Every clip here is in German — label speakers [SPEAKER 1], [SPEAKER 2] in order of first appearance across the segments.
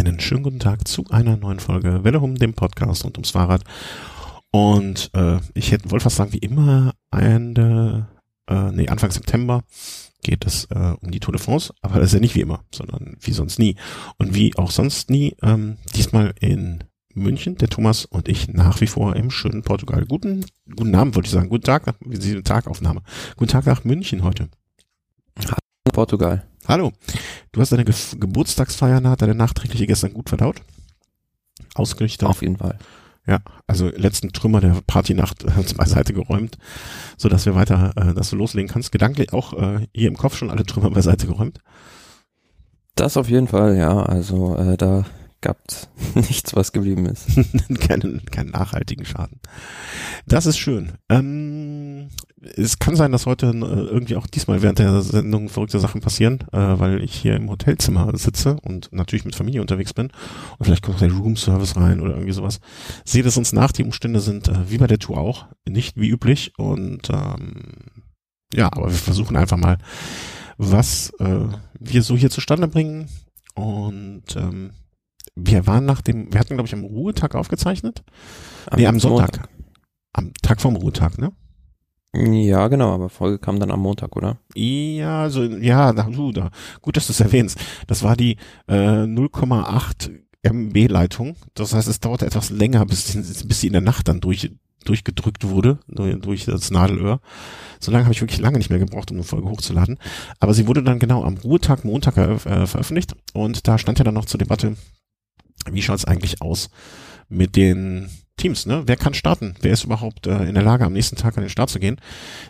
[SPEAKER 1] einen schönen guten Tag zu einer neuen Folge Welle um dem Podcast und ums Fahrrad. Und äh, ich hätte wollte fast sagen, wie immer Ende, äh, nee, Anfang September geht es äh, um die Tour de France, aber das ist ja nicht wie immer, sondern wie sonst nie. Und wie auch sonst nie, ähm, diesmal in München, der Thomas und ich nach wie vor im schönen Portugal. Guten, guten Abend, wollte ich sagen. Guten Tag, wie Sie Tagaufnahme. Guten Tag nach München heute.
[SPEAKER 2] Portugal.
[SPEAKER 1] Hallo. Du hast deine Ge Geburtstagsfeier nach, deine nachträgliche gestern gut verdaut? Ausgerichtet?
[SPEAKER 2] Auf jeden Fall.
[SPEAKER 1] Ja, also letzten Trümmer der Partynacht äh, beiseite geräumt, so dass wir weiter, äh, dass du loslegen kannst. Gedanklich auch äh, hier im Kopf schon alle Trümmer beiseite geräumt.
[SPEAKER 2] Das auf jeden Fall, ja. Also äh, da gab's nichts, was geblieben ist.
[SPEAKER 1] keinen, keinen nachhaltigen Schaden. Das ist schön. Ähm, es kann sein, dass heute äh, irgendwie auch diesmal während der Sendung verrückte Sachen passieren, äh, weil ich hier im Hotelzimmer sitze und natürlich mit Familie unterwegs bin. Und vielleicht kommt der Roomservice rein oder irgendwie sowas. Seht es uns nach, die Umstände sind äh, wie bei der Tour auch, nicht wie üblich. Und ähm, ja, aber wir versuchen einfach mal, was äh, wir so hier zustande bringen. Und ähm, wir waren nach dem, wir hatten, glaube ich, am Ruhetag aufgezeichnet. Am nee, am Sonntag. Montag. Am Tag vom Ruhetag, ne?
[SPEAKER 2] Ja, genau, aber Folge kam dann am Montag, oder?
[SPEAKER 1] Ja, so, ja, da, da, gut, dass du es erwähnst. Das war die äh, 0,8 MB-Leitung. Das heißt, es dauerte etwas länger, bis, bis sie in der Nacht dann durch, durchgedrückt wurde, durch das Nadelöhr. So lange habe ich wirklich lange nicht mehr gebraucht, um eine Folge hochzuladen. Aber sie wurde dann genau am Ruhetag Montag äh, veröffentlicht und da stand ja dann noch zur Debatte, wie schaut's eigentlich aus mit den Teams, ne? Wer kann starten? Wer ist überhaupt äh, in der Lage, am nächsten Tag an den Start zu gehen?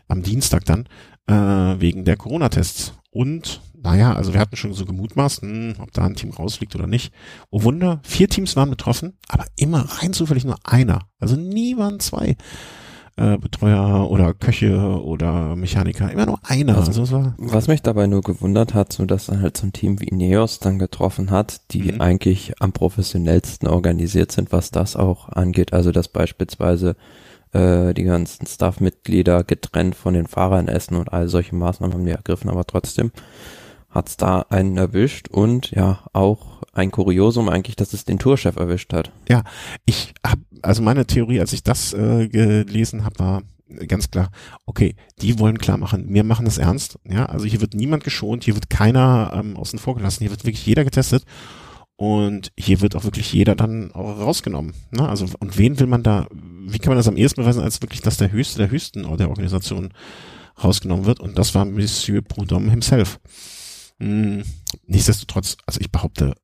[SPEAKER 1] Am Dienstag dann, äh, wegen der Corona-Tests. Und, naja, also wir hatten schon so gemutmaßt, hm, ob da ein Team rausfliegt oder nicht. Oh Wunder, vier Teams waren betroffen, aber immer rein zufällig nur einer. Also nie waren zwei äh, Betreuer oder Köche oder Mechaniker, immer nur einer.
[SPEAKER 2] Also, also was mich dabei nur gewundert hat, so dass er halt so ein Team wie Ineos dann getroffen hat, die mhm. eigentlich am professionellsten organisiert sind, was das auch angeht. Also dass beispielsweise äh, die ganzen Staff-Mitglieder getrennt von den Fahrern essen und all solche Maßnahmen haben die ergriffen, aber trotzdem hat's da einen erwischt und ja, auch ein Kuriosum eigentlich, dass es den Tourchef erwischt hat.
[SPEAKER 1] Ja, ich habe also meine Theorie, als ich das äh, gelesen habe, war ganz klar, okay, die wollen klar machen, wir machen das ernst, ja, also hier wird niemand geschont, hier wird keiner ähm, außen vor gelassen, hier wird wirklich jeder getestet und hier wird auch wirklich jeder dann auch rausgenommen, ne? also und wen will man da, wie kann man das am ehesten beweisen, als wirklich, dass der Höchste der Höchsten der Organisation rausgenommen wird und das war Monsieur Prudhomme himself. Hm, nichtsdestotrotz, also ich behaupte,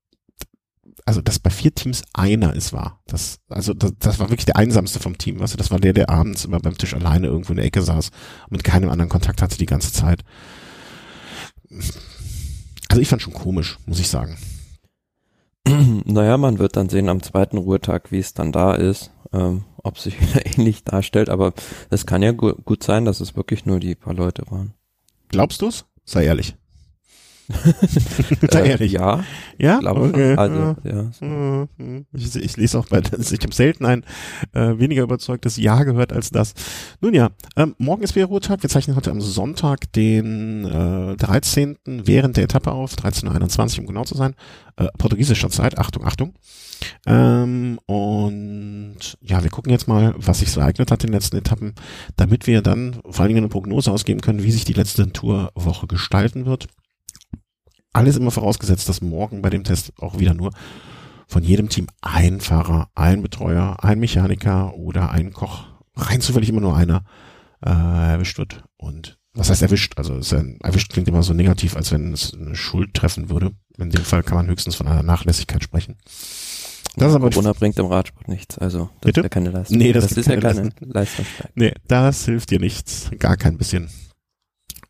[SPEAKER 1] also dass bei vier Teams einer es war. Das, also das, das war wirklich der einsamste vom Team. Weißt du, das war der, der abends immer beim Tisch alleine irgendwo in der Ecke saß und mit keinem anderen Kontakt hatte die ganze Zeit. Also ich fand schon komisch, muss ich sagen.
[SPEAKER 2] Naja, man wird dann sehen am zweiten Ruhetag, wie es dann da ist, ähm, ob sich wieder ähnlich darstellt, aber es kann ja gu gut sein, dass es wirklich nur die paar Leute waren.
[SPEAKER 1] Glaubst du's? Sei ehrlich.
[SPEAKER 2] Äh, ehrlich. Ja.
[SPEAKER 1] Ja?
[SPEAKER 2] Glaube okay. Also, ja.
[SPEAKER 1] Mhm. Ich, ich, lese auch bei, ich habe selten ein äh, weniger überzeugtes Ja gehört als das. Nun ja, ähm, morgen ist wieder Ruhetag. Wir zeichnen heute am Sonntag, den äh, 13. während der Etappe auf, 13.21 um genau zu sein. Äh, portugiesischer Zeit, Achtung, Achtung. Ähm, und ja, wir gucken jetzt mal, was sich so ereignet hat in den letzten Etappen, damit wir dann vor allen Dingen eine Prognose ausgeben können, wie sich die letzte Tourwoche gestalten wird. Alles immer vorausgesetzt, dass morgen bei dem Test auch wieder nur von jedem Team ein Fahrer, ein Betreuer, ein Mechaniker oder ein Koch, rein zufällig immer nur einer, äh, erwischt wird. Und was heißt erwischt? Also es ein, erwischt klingt immer so negativ, als wenn es eine Schuld treffen würde. In dem Fall kann man höchstens von einer Nachlässigkeit sprechen.
[SPEAKER 2] Das ist aber Corona bringt im Radsport nichts, also das
[SPEAKER 1] Bitte?
[SPEAKER 2] ist ja keine Leistung.
[SPEAKER 1] Nee, das,
[SPEAKER 2] das ist ja keine Leistungssteigerung.
[SPEAKER 1] Nee, das hilft dir nichts, gar kein bisschen.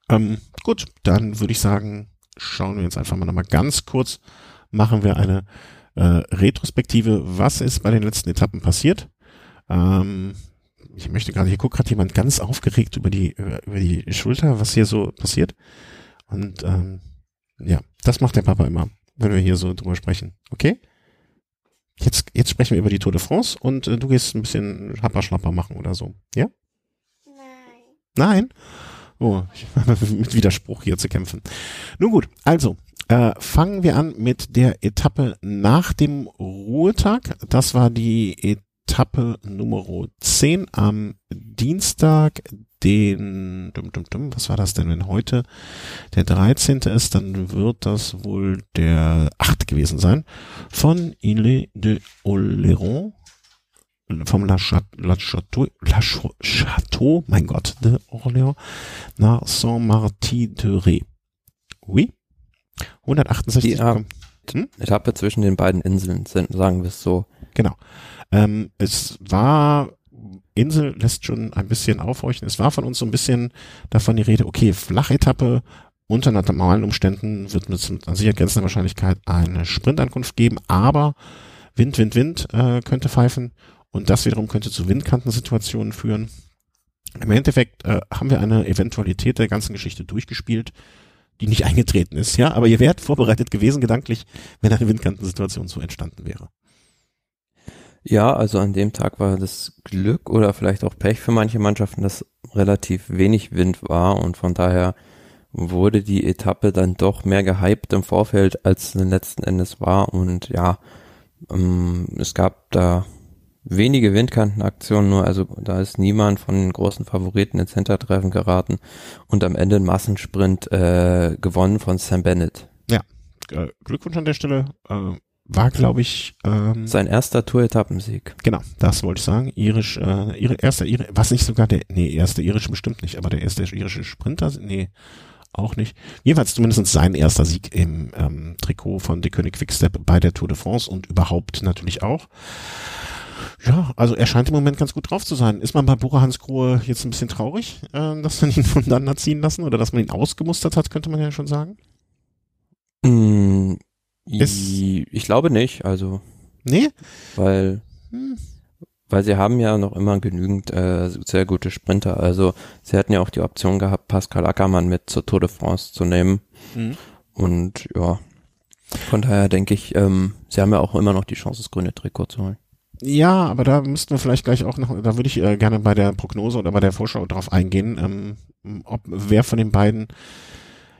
[SPEAKER 1] Ähm, gut, dann würde ich sagen, schauen wir jetzt einfach mal nochmal ganz kurz, machen wir eine äh, Retrospektive, was ist bei den letzten Etappen passiert. Ähm, ich möchte gerade, hier guckt gerade jemand ganz aufgeregt über die, über die Schulter, was hier so passiert. Und ähm, ja, das macht der Papa immer, wenn wir hier so drüber sprechen. Okay? Jetzt, jetzt sprechen wir über die Tour de France und äh, du gehst ein bisschen Happerschlapper machen oder so. Ja? Nein. Nein? Oh, ich habe mit Widerspruch hier zu kämpfen. Nun gut, also, Äh, fangen wir an mit der Etappe nach dem Ruhetag. Das war die Etappe Nummer 10 am Dienstag, den, dum, dum, dum, was war das denn, wenn heute der 13. ist, dann wird das wohl der 8. gewesen sein, von Ile de Oléron, vom La, Château, La Château, mein Gott, de Orléans, nach Saint-Martin-de-Ré. Oui. 168.
[SPEAKER 2] Die hm? Etappe zwischen den beiden Inseln sind, sagen wir es so.
[SPEAKER 1] Genau. Ähm, es war Insel lässt schon ein bisschen aufhorchen. Es war von uns so ein bisschen davon die Rede, okay, Flachetappe unter normalen Umständen wird mit sicher grenzender Wahrscheinlichkeit eine Sprintankunft geben, aber Wind, Wind, Wind äh, könnte pfeifen und das wiederum könnte zu Windkantensituationen führen. Im Endeffekt äh, haben wir eine Eventualität der ganzen Geschichte durchgespielt, die nicht eingetreten ist, ja, aber ihr wärt vorbereitet gewesen gedanklich, wenn eine Windkantensituation so entstanden wäre.
[SPEAKER 2] Ja, also an dem Tag war das Glück oder vielleicht auch Pech für manche Mannschaften, dass relativ wenig Wind war und von daher wurde die Etappe dann doch mehr gehypt im Vorfeld, als es letzten Endes war und ja, ähm, es gab da wenige Windkantenaktionen nur, also da ist niemand von den großen Favoriten ins Hintertreffen geraten und am Ende ein Massensprint äh, gewonnen von Sam Bennett.
[SPEAKER 1] Ja, äh, Glückwunsch an der Stelle. Äh, war, glaube ich, ähm,
[SPEAKER 2] sein erster Tour-Etappensieg.
[SPEAKER 1] Genau, das wollte ich sagen. Irisch, äh, ihre erster, ihre, was nicht sogar der, nee, erste irische bestimmt nicht, aber der erste irische Sprinter, nee, auch nicht. Jedenfalls zumindest sein erster Sieg im ähm, Trikot von De König Quickstep bei der Tour de France und überhaupt natürlich auch. Ja, also er scheint im Moment ganz gut drauf zu sein. Ist man bei Bora Hans Grohe jetzt ein bisschen traurig, äh, dass man ihn von dann ziehen lassen oder dass man ihn ausgemustert hat, könnte man ja schon sagen?
[SPEAKER 2] Mm, ich glaube nicht, also.
[SPEAKER 1] Nee?
[SPEAKER 2] Weil, hm. weil sie haben ja noch immer genügend äh, sehr gute Sprinter. Also sie hätten ja auch die Option gehabt, Pascal Ackermann mit zur Tour de France zu nehmen. Mhm. Und ja, von daher denke ich, ähm, sie haben ja auch immer noch die Chance, das grüne Trikot zu holen.
[SPEAKER 1] Ja, aber da müssten wir vielleicht gleich auch noch, da würde ich äh, gerne bei der Prognose oder bei der Vorschau drauf eingehen, ähm, ob wer von den beiden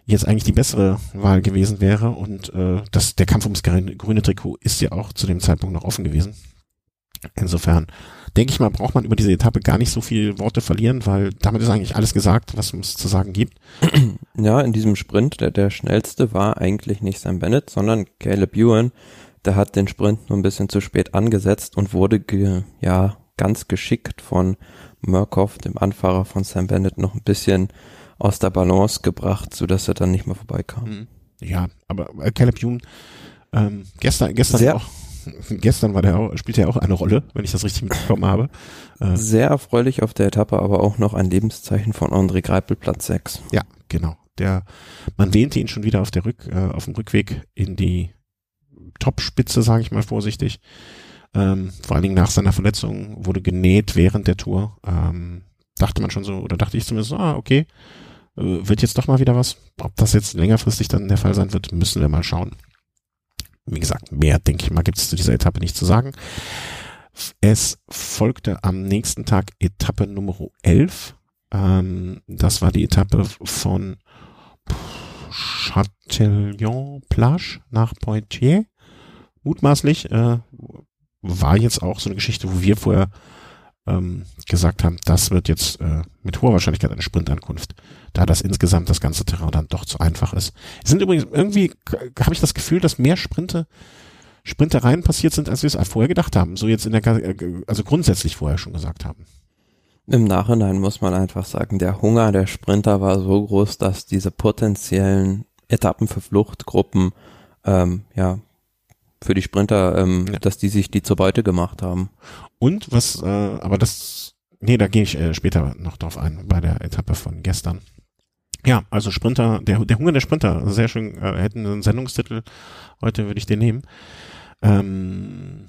[SPEAKER 1] jetzt eigentlich die bessere Wahl gewesen wäre. Und äh, das, der Kampf ums grüne Trikot ist ja auch zu dem Zeitpunkt noch offen gewesen. Insofern denke ich mal, braucht man über diese Etappe gar nicht so viel Worte verlieren, weil damit ist eigentlich alles gesagt, was es zu sagen gibt.
[SPEAKER 2] Ja, in diesem Sprint, der, der schnellste war eigentlich nicht Sam Bennett, sondern Caleb Ewan. Der hat den Sprint nur ein bisschen zu spät angesetzt und wurde ge, ja ganz geschickt von Murkoff, dem Anfahrer von Sam Bennett, noch ein bisschen aus der Balance gebracht, so dass er dann nicht mehr vorbeikam. Mhm.
[SPEAKER 1] Ja, aber äh, Caleb Youn, ähm, gestern, gestern Sehr auch, gestern war der auch, spielte er auch eine Rolle, wenn ich das richtig mitbekommen habe.
[SPEAKER 2] Äh, Sehr erfreulich auf der Etappe, aber auch noch ein Lebenszeichen von André Greipel, Platz 6.
[SPEAKER 1] Ja, genau. Der, man wähnte ihn schon wieder auf der Rück, äh, auf dem Rückweg in die Topspitze, sage ich mal vorsichtig. Ähm, vor allen Dingen nach seiner Verletzung wurde genäht während der Tour. Ähm, dachte man schon so, oder dachte ich zumindest ah, okay, äh, wird jetzt doch mal wieder was. Ob das jetzt längerfristig dann der Fall sein wird, müssen wir mal schauen. Wie gesagt, mehr, denke ich mal, gibt es zu dieser Etappe nicht zu sagen. Es folgte am nächsten Tag Etappe Nummer 11. Ähm, das war die Etappe von Chatillon-Plage nach Poitiers. Mutmaßlich äh, war jetzt auch so eine Geschichte, wo wir vorher ähm, gesagt haben, das wird jetzt äh, mit hoher Wahrscheinlichkeit eine Sprintankunft, da das insgesamt das ganze Terrain dann doch zu einfach ist. Es sind übrigens irgendwie, habe ich das Gefühl, dass mehr Sprinte, Sprintereien passiert sind, als wir es vorher gedacht haben. So jetzt in der, also grundsätzlich vorher schon gesagt haben.
[SPEAKER 2] Im Nachhinein muss man einfach sagen, der Hunger der Sprinter war so groß, dass diese potenziellen Etappen für Fluchtgruppen ähm, ja für die Sprinter, ähm, ja. dass die sich die zur Beute gemacht haben.
[SPEAKER 1] Und was, äh, aber das, nee, da gehe ich äh, später noch drauf ein, bei der Etappe von gestern. Ja, also Sprinter, der, der Hunger der Sprinter, sehr schön, äh, hätten einen Sendungstitel, heute würde ich den nehmen. Ähm,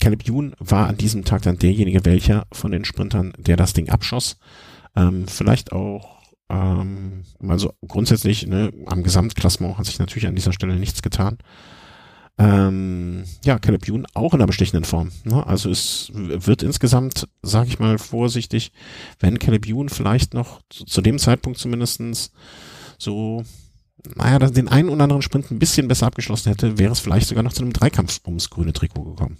[SPEAKER 1] Caleb Youn war an diesem Tag dann derjenige, welcher von den Sprintern, der das Ding abschoss. Ähm, vielleicht auch, ähm, also grundsätzlich, ne, am Gesamtklassement hat sich natürlich an dieser Stelle nichts getan. Ähm, ja, Caleb Youn auch in einer bestechenden Form. Ne? Also es wird insgesamt, sage ich mal vorsichtig, wenn Caleb Youn vielleicht noch zu, zu dem Zeitpunkt zumindestens so naja, den einen oder anderen Sprint ein bisschen besser abgeschlossen hätte, wäre es vielleicht sogar noch zu einem Dreikampf ums grüne Trikot gekommen.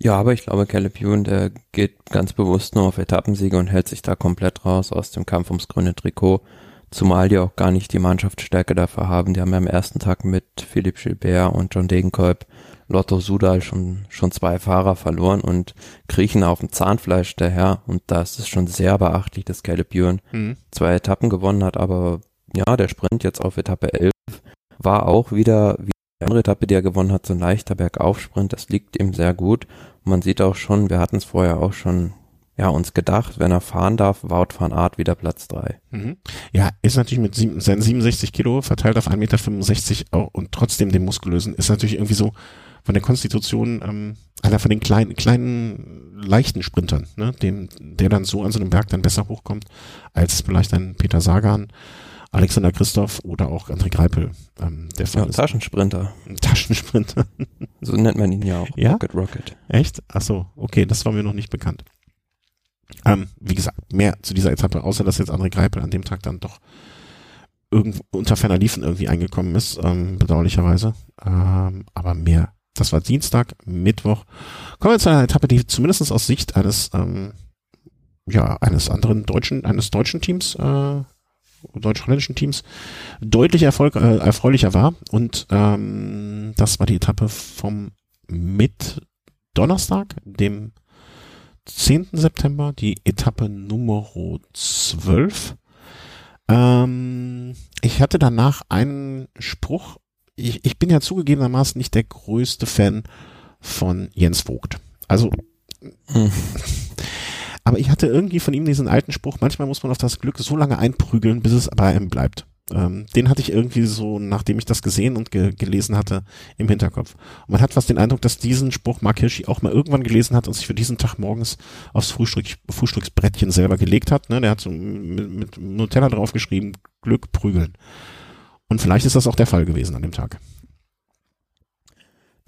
[SPEAKER 2] Ja, aber ich glaube, Caleb Ewan, der geht ganz bewusst nur auf Etappensiege und hält sich da komplett raus aus dem Kampf ums grüne Trikot. Zumal die auch gar nicht die Mannschaftsstärke dafür haben. Die haben ja am ersten Tag mit Philipp Gilbert und John Degenkolb Lotto Sudal schon, schon zwei Fahrer verloren und kriechen auf dem Zahnfleisch daher. Und da ist es schon sehr beachtlich, dass Caleb Ewan mhm. zwei Etappen gewonnen hat. Aber ja, der Sprint jetzt auf Etappe 11 war auch wieder, wie die andere Etappe, die er gewonnen hat, so ein leichter Bergaufsprint. Das liegt ihm sehr gut. Und man sieht auch schon, wir hatten es vorher auch schon ja, uns gedacht, wenn er fahren darf, Wout van Art wieder Platz drei.
[SPEAKER 1] Mhm. Ja, ist natürlich mit sieben, seinen 67 Kilo verteilt auf 1,65 Meter und trotzdem den muskulösen, ist natürlich irgendwie so von der Konstitution ähm, einer von den kleinen, kleinen, leichten Sprintern, ne, dem, der dann so an so einem Berg dann besser hochkommt, als vielleicht ein Peter Sagan, Alexander Christoph oder auch André Greipel. Ähm, der
[SPEAKER 2] Fall ja, Taschensprinter.
[SPEAKER 1] Taschensprinter.
[SPEAKER 2] so nennt man ihn ja auch.
[SPEAKER 1] Ja? Rocket Rocket. Echt? Ach so, okay, das war mir noch nicht bekannt. Ähm, wie gesagt, mehr zu dieser Etappe, außer dass jetzt André Greipel an dem Tag dann doch irgendwo unter ferner Liefen irgendwie eingekommen ist, ähm, bedauerlicherweise. Ähm, aber mehr. Das war Dienstag, Mittwoch. Kommen wir zu einer Etappe, die zumindest aus Sicht eines, ähm, ja, eines anderen deutschen, eines deutschen Teams, äh, deutsch-holländischen Teams deutlich Erfolg, äh, erfreulicher war. Und ähm, das war die Etappe vom mit Donnerstag, dem 10. September, die Etappe Nummer 12. Ähm, ich hatte danach einen Spruch. Ich, ich bin ja zugegebenermaßen nicht der größte Fan von Jens Vogt. Also, hm. aber ich hatte irgendwie von ihm diesen alten Spruch, manchmal muss man auf das Glück so lange einprügeln, bis es bei einem bleibt. Ähm, den hatte ich irgendwie so, nachdem ich das gesehen und ge gelesen hatte, im Hinterkopf. Und man hat fast den Eindruck, dass diesen Spruch Mark Hirschi auch mal irgendwann gelesen hat und sich für diesen Tag morgens aufs Frühstück, Frühstücksbrettchen selber gelegt hat. Ne? Der hat so mit, mit Nutella draufgeschrieben, Glück prügeln. Und vielleicht ist das auch der Fall gewesen an dem Tag.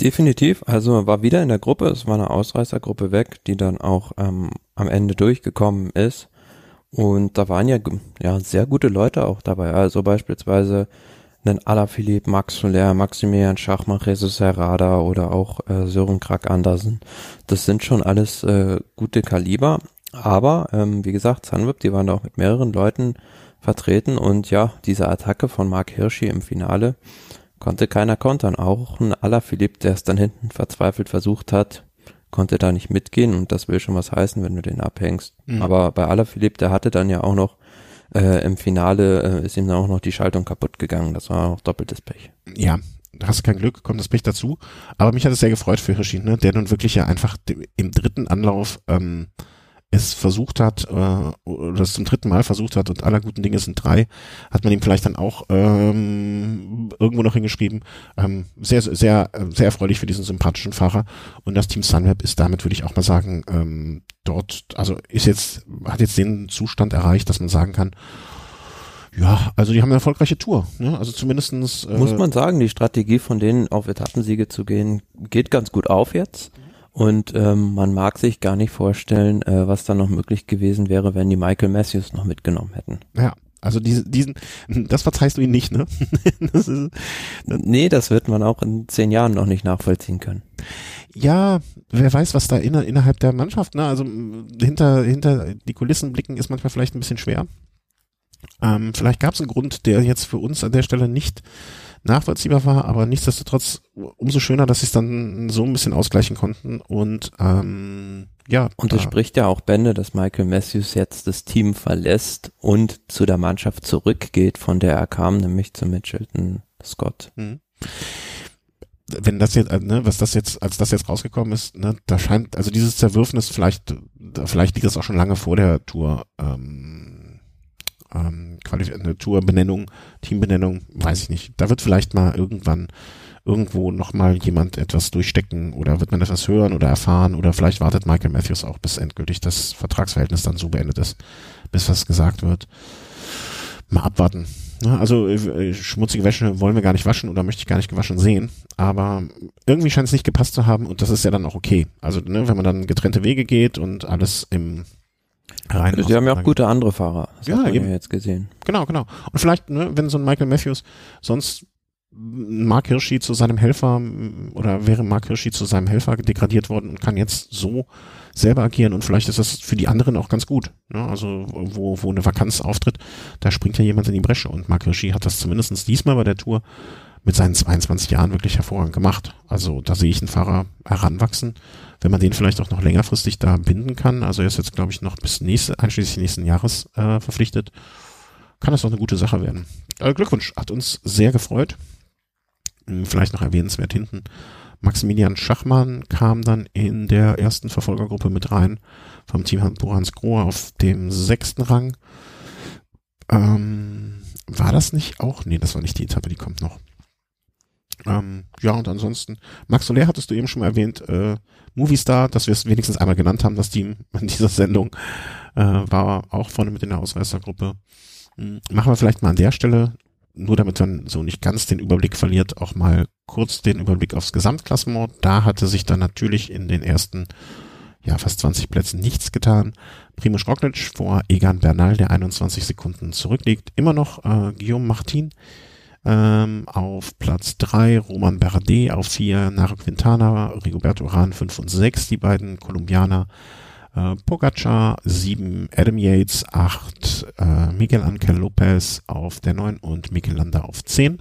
[SPEAKER 2] Definitiv. Also war wieder in der Gruppe. Es war eine Ausreißergruppe weg, die dann auch ähm, am Ende durchgekommen ist. Und da waren ja, ja sehr gute Leute auch dabei. Also beispielsweise einen Alaphilippe, Max Soler, Maximilian Schachmann, Jesus Herrada oder auch äh, Sören Krak Andersen. Das sind schon alles äh, gute Kaliber. Aber ähm, wie gesagt, Sunweb, die waren da auch mit mehreren Leuten vertreten und ja, diese Attacke von Mark Hirschi im Finale konnte keiner kontern. Auch ein Alaphilippe, der es dann hinten verzweifelt versucht hat, konnte da nicht mitgehen und das will schon was heißen, wenn du den abhängst. Mhm. Aber bei Alaphilippe, der hatte dann ja auch noch äh, im Finale äh, ist ihm dann auch noch die Schaltung kaputt gegangen. Das war auch doppeltes Pech.
[SPEAKER 1] Ja, hast kein Glück, kommt das Pech dazu. Aber mich hat es sehr gefreut für Hirschi, ne? der nun wirklich ja einfach im dritten Anlauf ähm, es versucht hat, äh, oder es zum dritten Mal versucht hat und aller guten Dinge sind drei, hat man ihm vielleicht dann auch ähm, irgendwo noch hingeschrieben. Ähm, sehr, sehr, sehr erfreulich für diesen sympathischen Fahrer. Und das Team Sunweb ist damit, würde ich auch mal sagen, ähm, dort, also ist jetzt, hat jetzt den Zustand erreicht, dass man sagen kann, ja, also die haben eine erfolgreiche Tour. Ne? Also zumindestens
[SPEAKER 2] äh, muss man sagen, die Strategie von denen auf Etappensiege zu gehen, geht ganz gut auf jetzt. Und ähm, man mag sich gar nicht vorstellen, äh, was da noch möglich gewesen wäre, wenn die Michael Matthews noch mitgenommen hätten.
[SPEAKER 1] Ja, also diese, diesen, das verzeihst du ihnen nicht, ne?
[SPEAKER 2] das ist, das nee, das wird man auch in zehn Jahren noch nicht nachvollziehen können.
[SPEAKER 1] Ja, wer weiß, was da inner, innerhalb der Mannschaft, ne? Also hinter, hinter die Kulissen blicken ist manchmal vielleicht ein bisschen schwer. Ähm, vielleicht gab es einen Grund, der jetzt für uns an der Stelle nicht nachvollziehbar war, aber nichtsdestotrotz umso schöner, dass sie es dann so ein bisschen ausgleichen konnten und ähm, ja.
[SPEAKER 2] Und es spricht ja auch Bände, dass Michael Matthews jetzt das Team verlässt und zu der Mannschaft zurückgeht, von der er kam, nämlich zu Mitchelton Scott. Mhm
[SPEAKER 1] wenn das jetzt, ne, was das jetzt, als das jetzt rausgekommen ist, ne, da scheint, also dieses Zerwürfnis vielleicht, vielleicht liegt das auch schon lange vor der Tour, ähm, ähm, Tourbenennung, Teambenennung, weiß ich nicht. Da wird vielleicht mal irgendwann irgendwo nochmal jemand etwas durchstecken oder wird man etwas hören oder erfahren oder vielleicht wartet Michael Matthews auch, bis endgültig das Vertragsverhältnis dann so beendet ist, bis was gesagt wird. Mal abwarten. Also äh, schmutzige Wäsche wollen wir gar nicht waschen oder möchte ich gar nicht gewaschen sehen, aber irgendwie scheint es nicht gepasst zu haben und das ist ja dann auch okay. Also ne, wenn man dann getrennte Wege geht und alles im
[SPEAKER 2] rein. Sie haben ja auch gute andere Fahrer.
[SPEAKER 1] Das ja, eben.
[SPEAKER 2] Ja jetzt gesehen.
[SPEAKER 1] Genau, genau. Und vielleicht, ne, wenn so ein Michael Matthews sonst Mark Hirschi zu seinem Helfer oder wäre Mark Hirschi zu seinem Helfer degradiert worden und kann jetzt so selber agieren und vielleicht ist das für die anderen auch ganz gut. Ne? Also wo, wo eine Vakanz auftritt, da springt ja jemand in die Bresche und Mark Hirschi hat das zumindest diesmal bei der Tour mit seinen 22 Jahren wirklich hervorragend gemacht. Also da sehe ich einen Fahrer heranwachsen, wenn man den vielleicht auch noch längerfristig da binden kann. Also er ist jetzt, glaube ich, noch bis nächste, einschließlich nächsten Jahres äh, verpflichtet. Kann das doch eine gute Sache werden. Äh, Glückwunsch, hat uns sehr gefreut. Hm, vielleicht noch erwähnenswert hinten. Maximilian Schachmann kam dann in der ersten Verfolgergruppe mit rein vom Team Hans Grohe auf dem sechsten Rang. Ähm, war das nicht auch? Nee, das war nicht die Etappe, die kommt noch. Ähm, ja, und ansonsten, Max Soler hattest du eben schon mal erwähnt, äh, Movistar, dass wir es wenigstens einmal genannt haben, das Team in dieser Sendung, äh, war auch vorne mit in der Ausreißergruppe. Hm, machen wir vielleicht mal an der Stelle, nur damit man so nicht ganz den Überblick verliert, auch mal kurz den Überblick aufs Gesamtklassement. Da hatte sich dann natürlich in den ersten ja, fast 20 Plätzen nichts getan. Primoz Roglic vor Egan Bernal, der 21 Sekunden zurückliegt. Immer noch äh, Guillaume Martin, ähm, auf Platz drei Roman Bardet, auf vier Naro Quintana, Rigoberto Uran fünf und sechs die beiden Kolumbianer. Äh, Pogacar, sieben Adam Yates, acht äh, Miguel Angel Lopez auf der neun und Mikel Landa auf zehn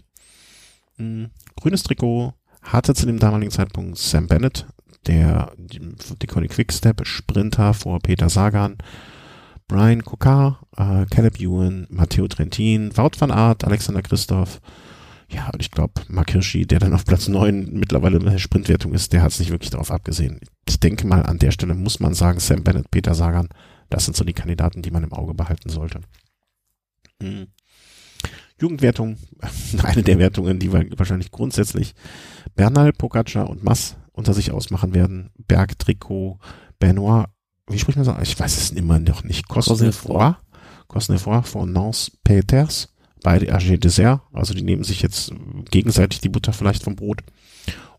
[SPEAKER 1] Mhm. Grünes Trikot hatte zu dem damaligen Zeitpunkt Sam Bennett, der die, die Quickstep Sprinter vor Peter Sagan Brian Kokar, äh, Caleb Ewan, Matteo Trentin, Wout van Aert, Alexander Christoph. Ja, und ich glaube, Mark Hirschi, der dann auf Platz neun mittlerweile in der Sprintwertung ist, der hat es nicht wirklich darauf abgesehen. Ich denke mal, an der Stelle muss man sagen, Sam Bennett, Peter Sagan, das sind so die Kandidaten, die man im Auge behalten sollte. Hm. Jugendwertung, eine der Wertungen, die wahrscheinlich grundsätzlich Bernal, Pogacar und Mass unter sich ausmachen werden. Berg, Trikot, Benoit, wie spricht man so? Ich weiß es immer noch nicht. Cosnefroy. Cosnefroy von Nance Peters. Beide AG Dessert. Also die nehmen sich jetzt gegenseitig die Butter vielleicht vom Brot.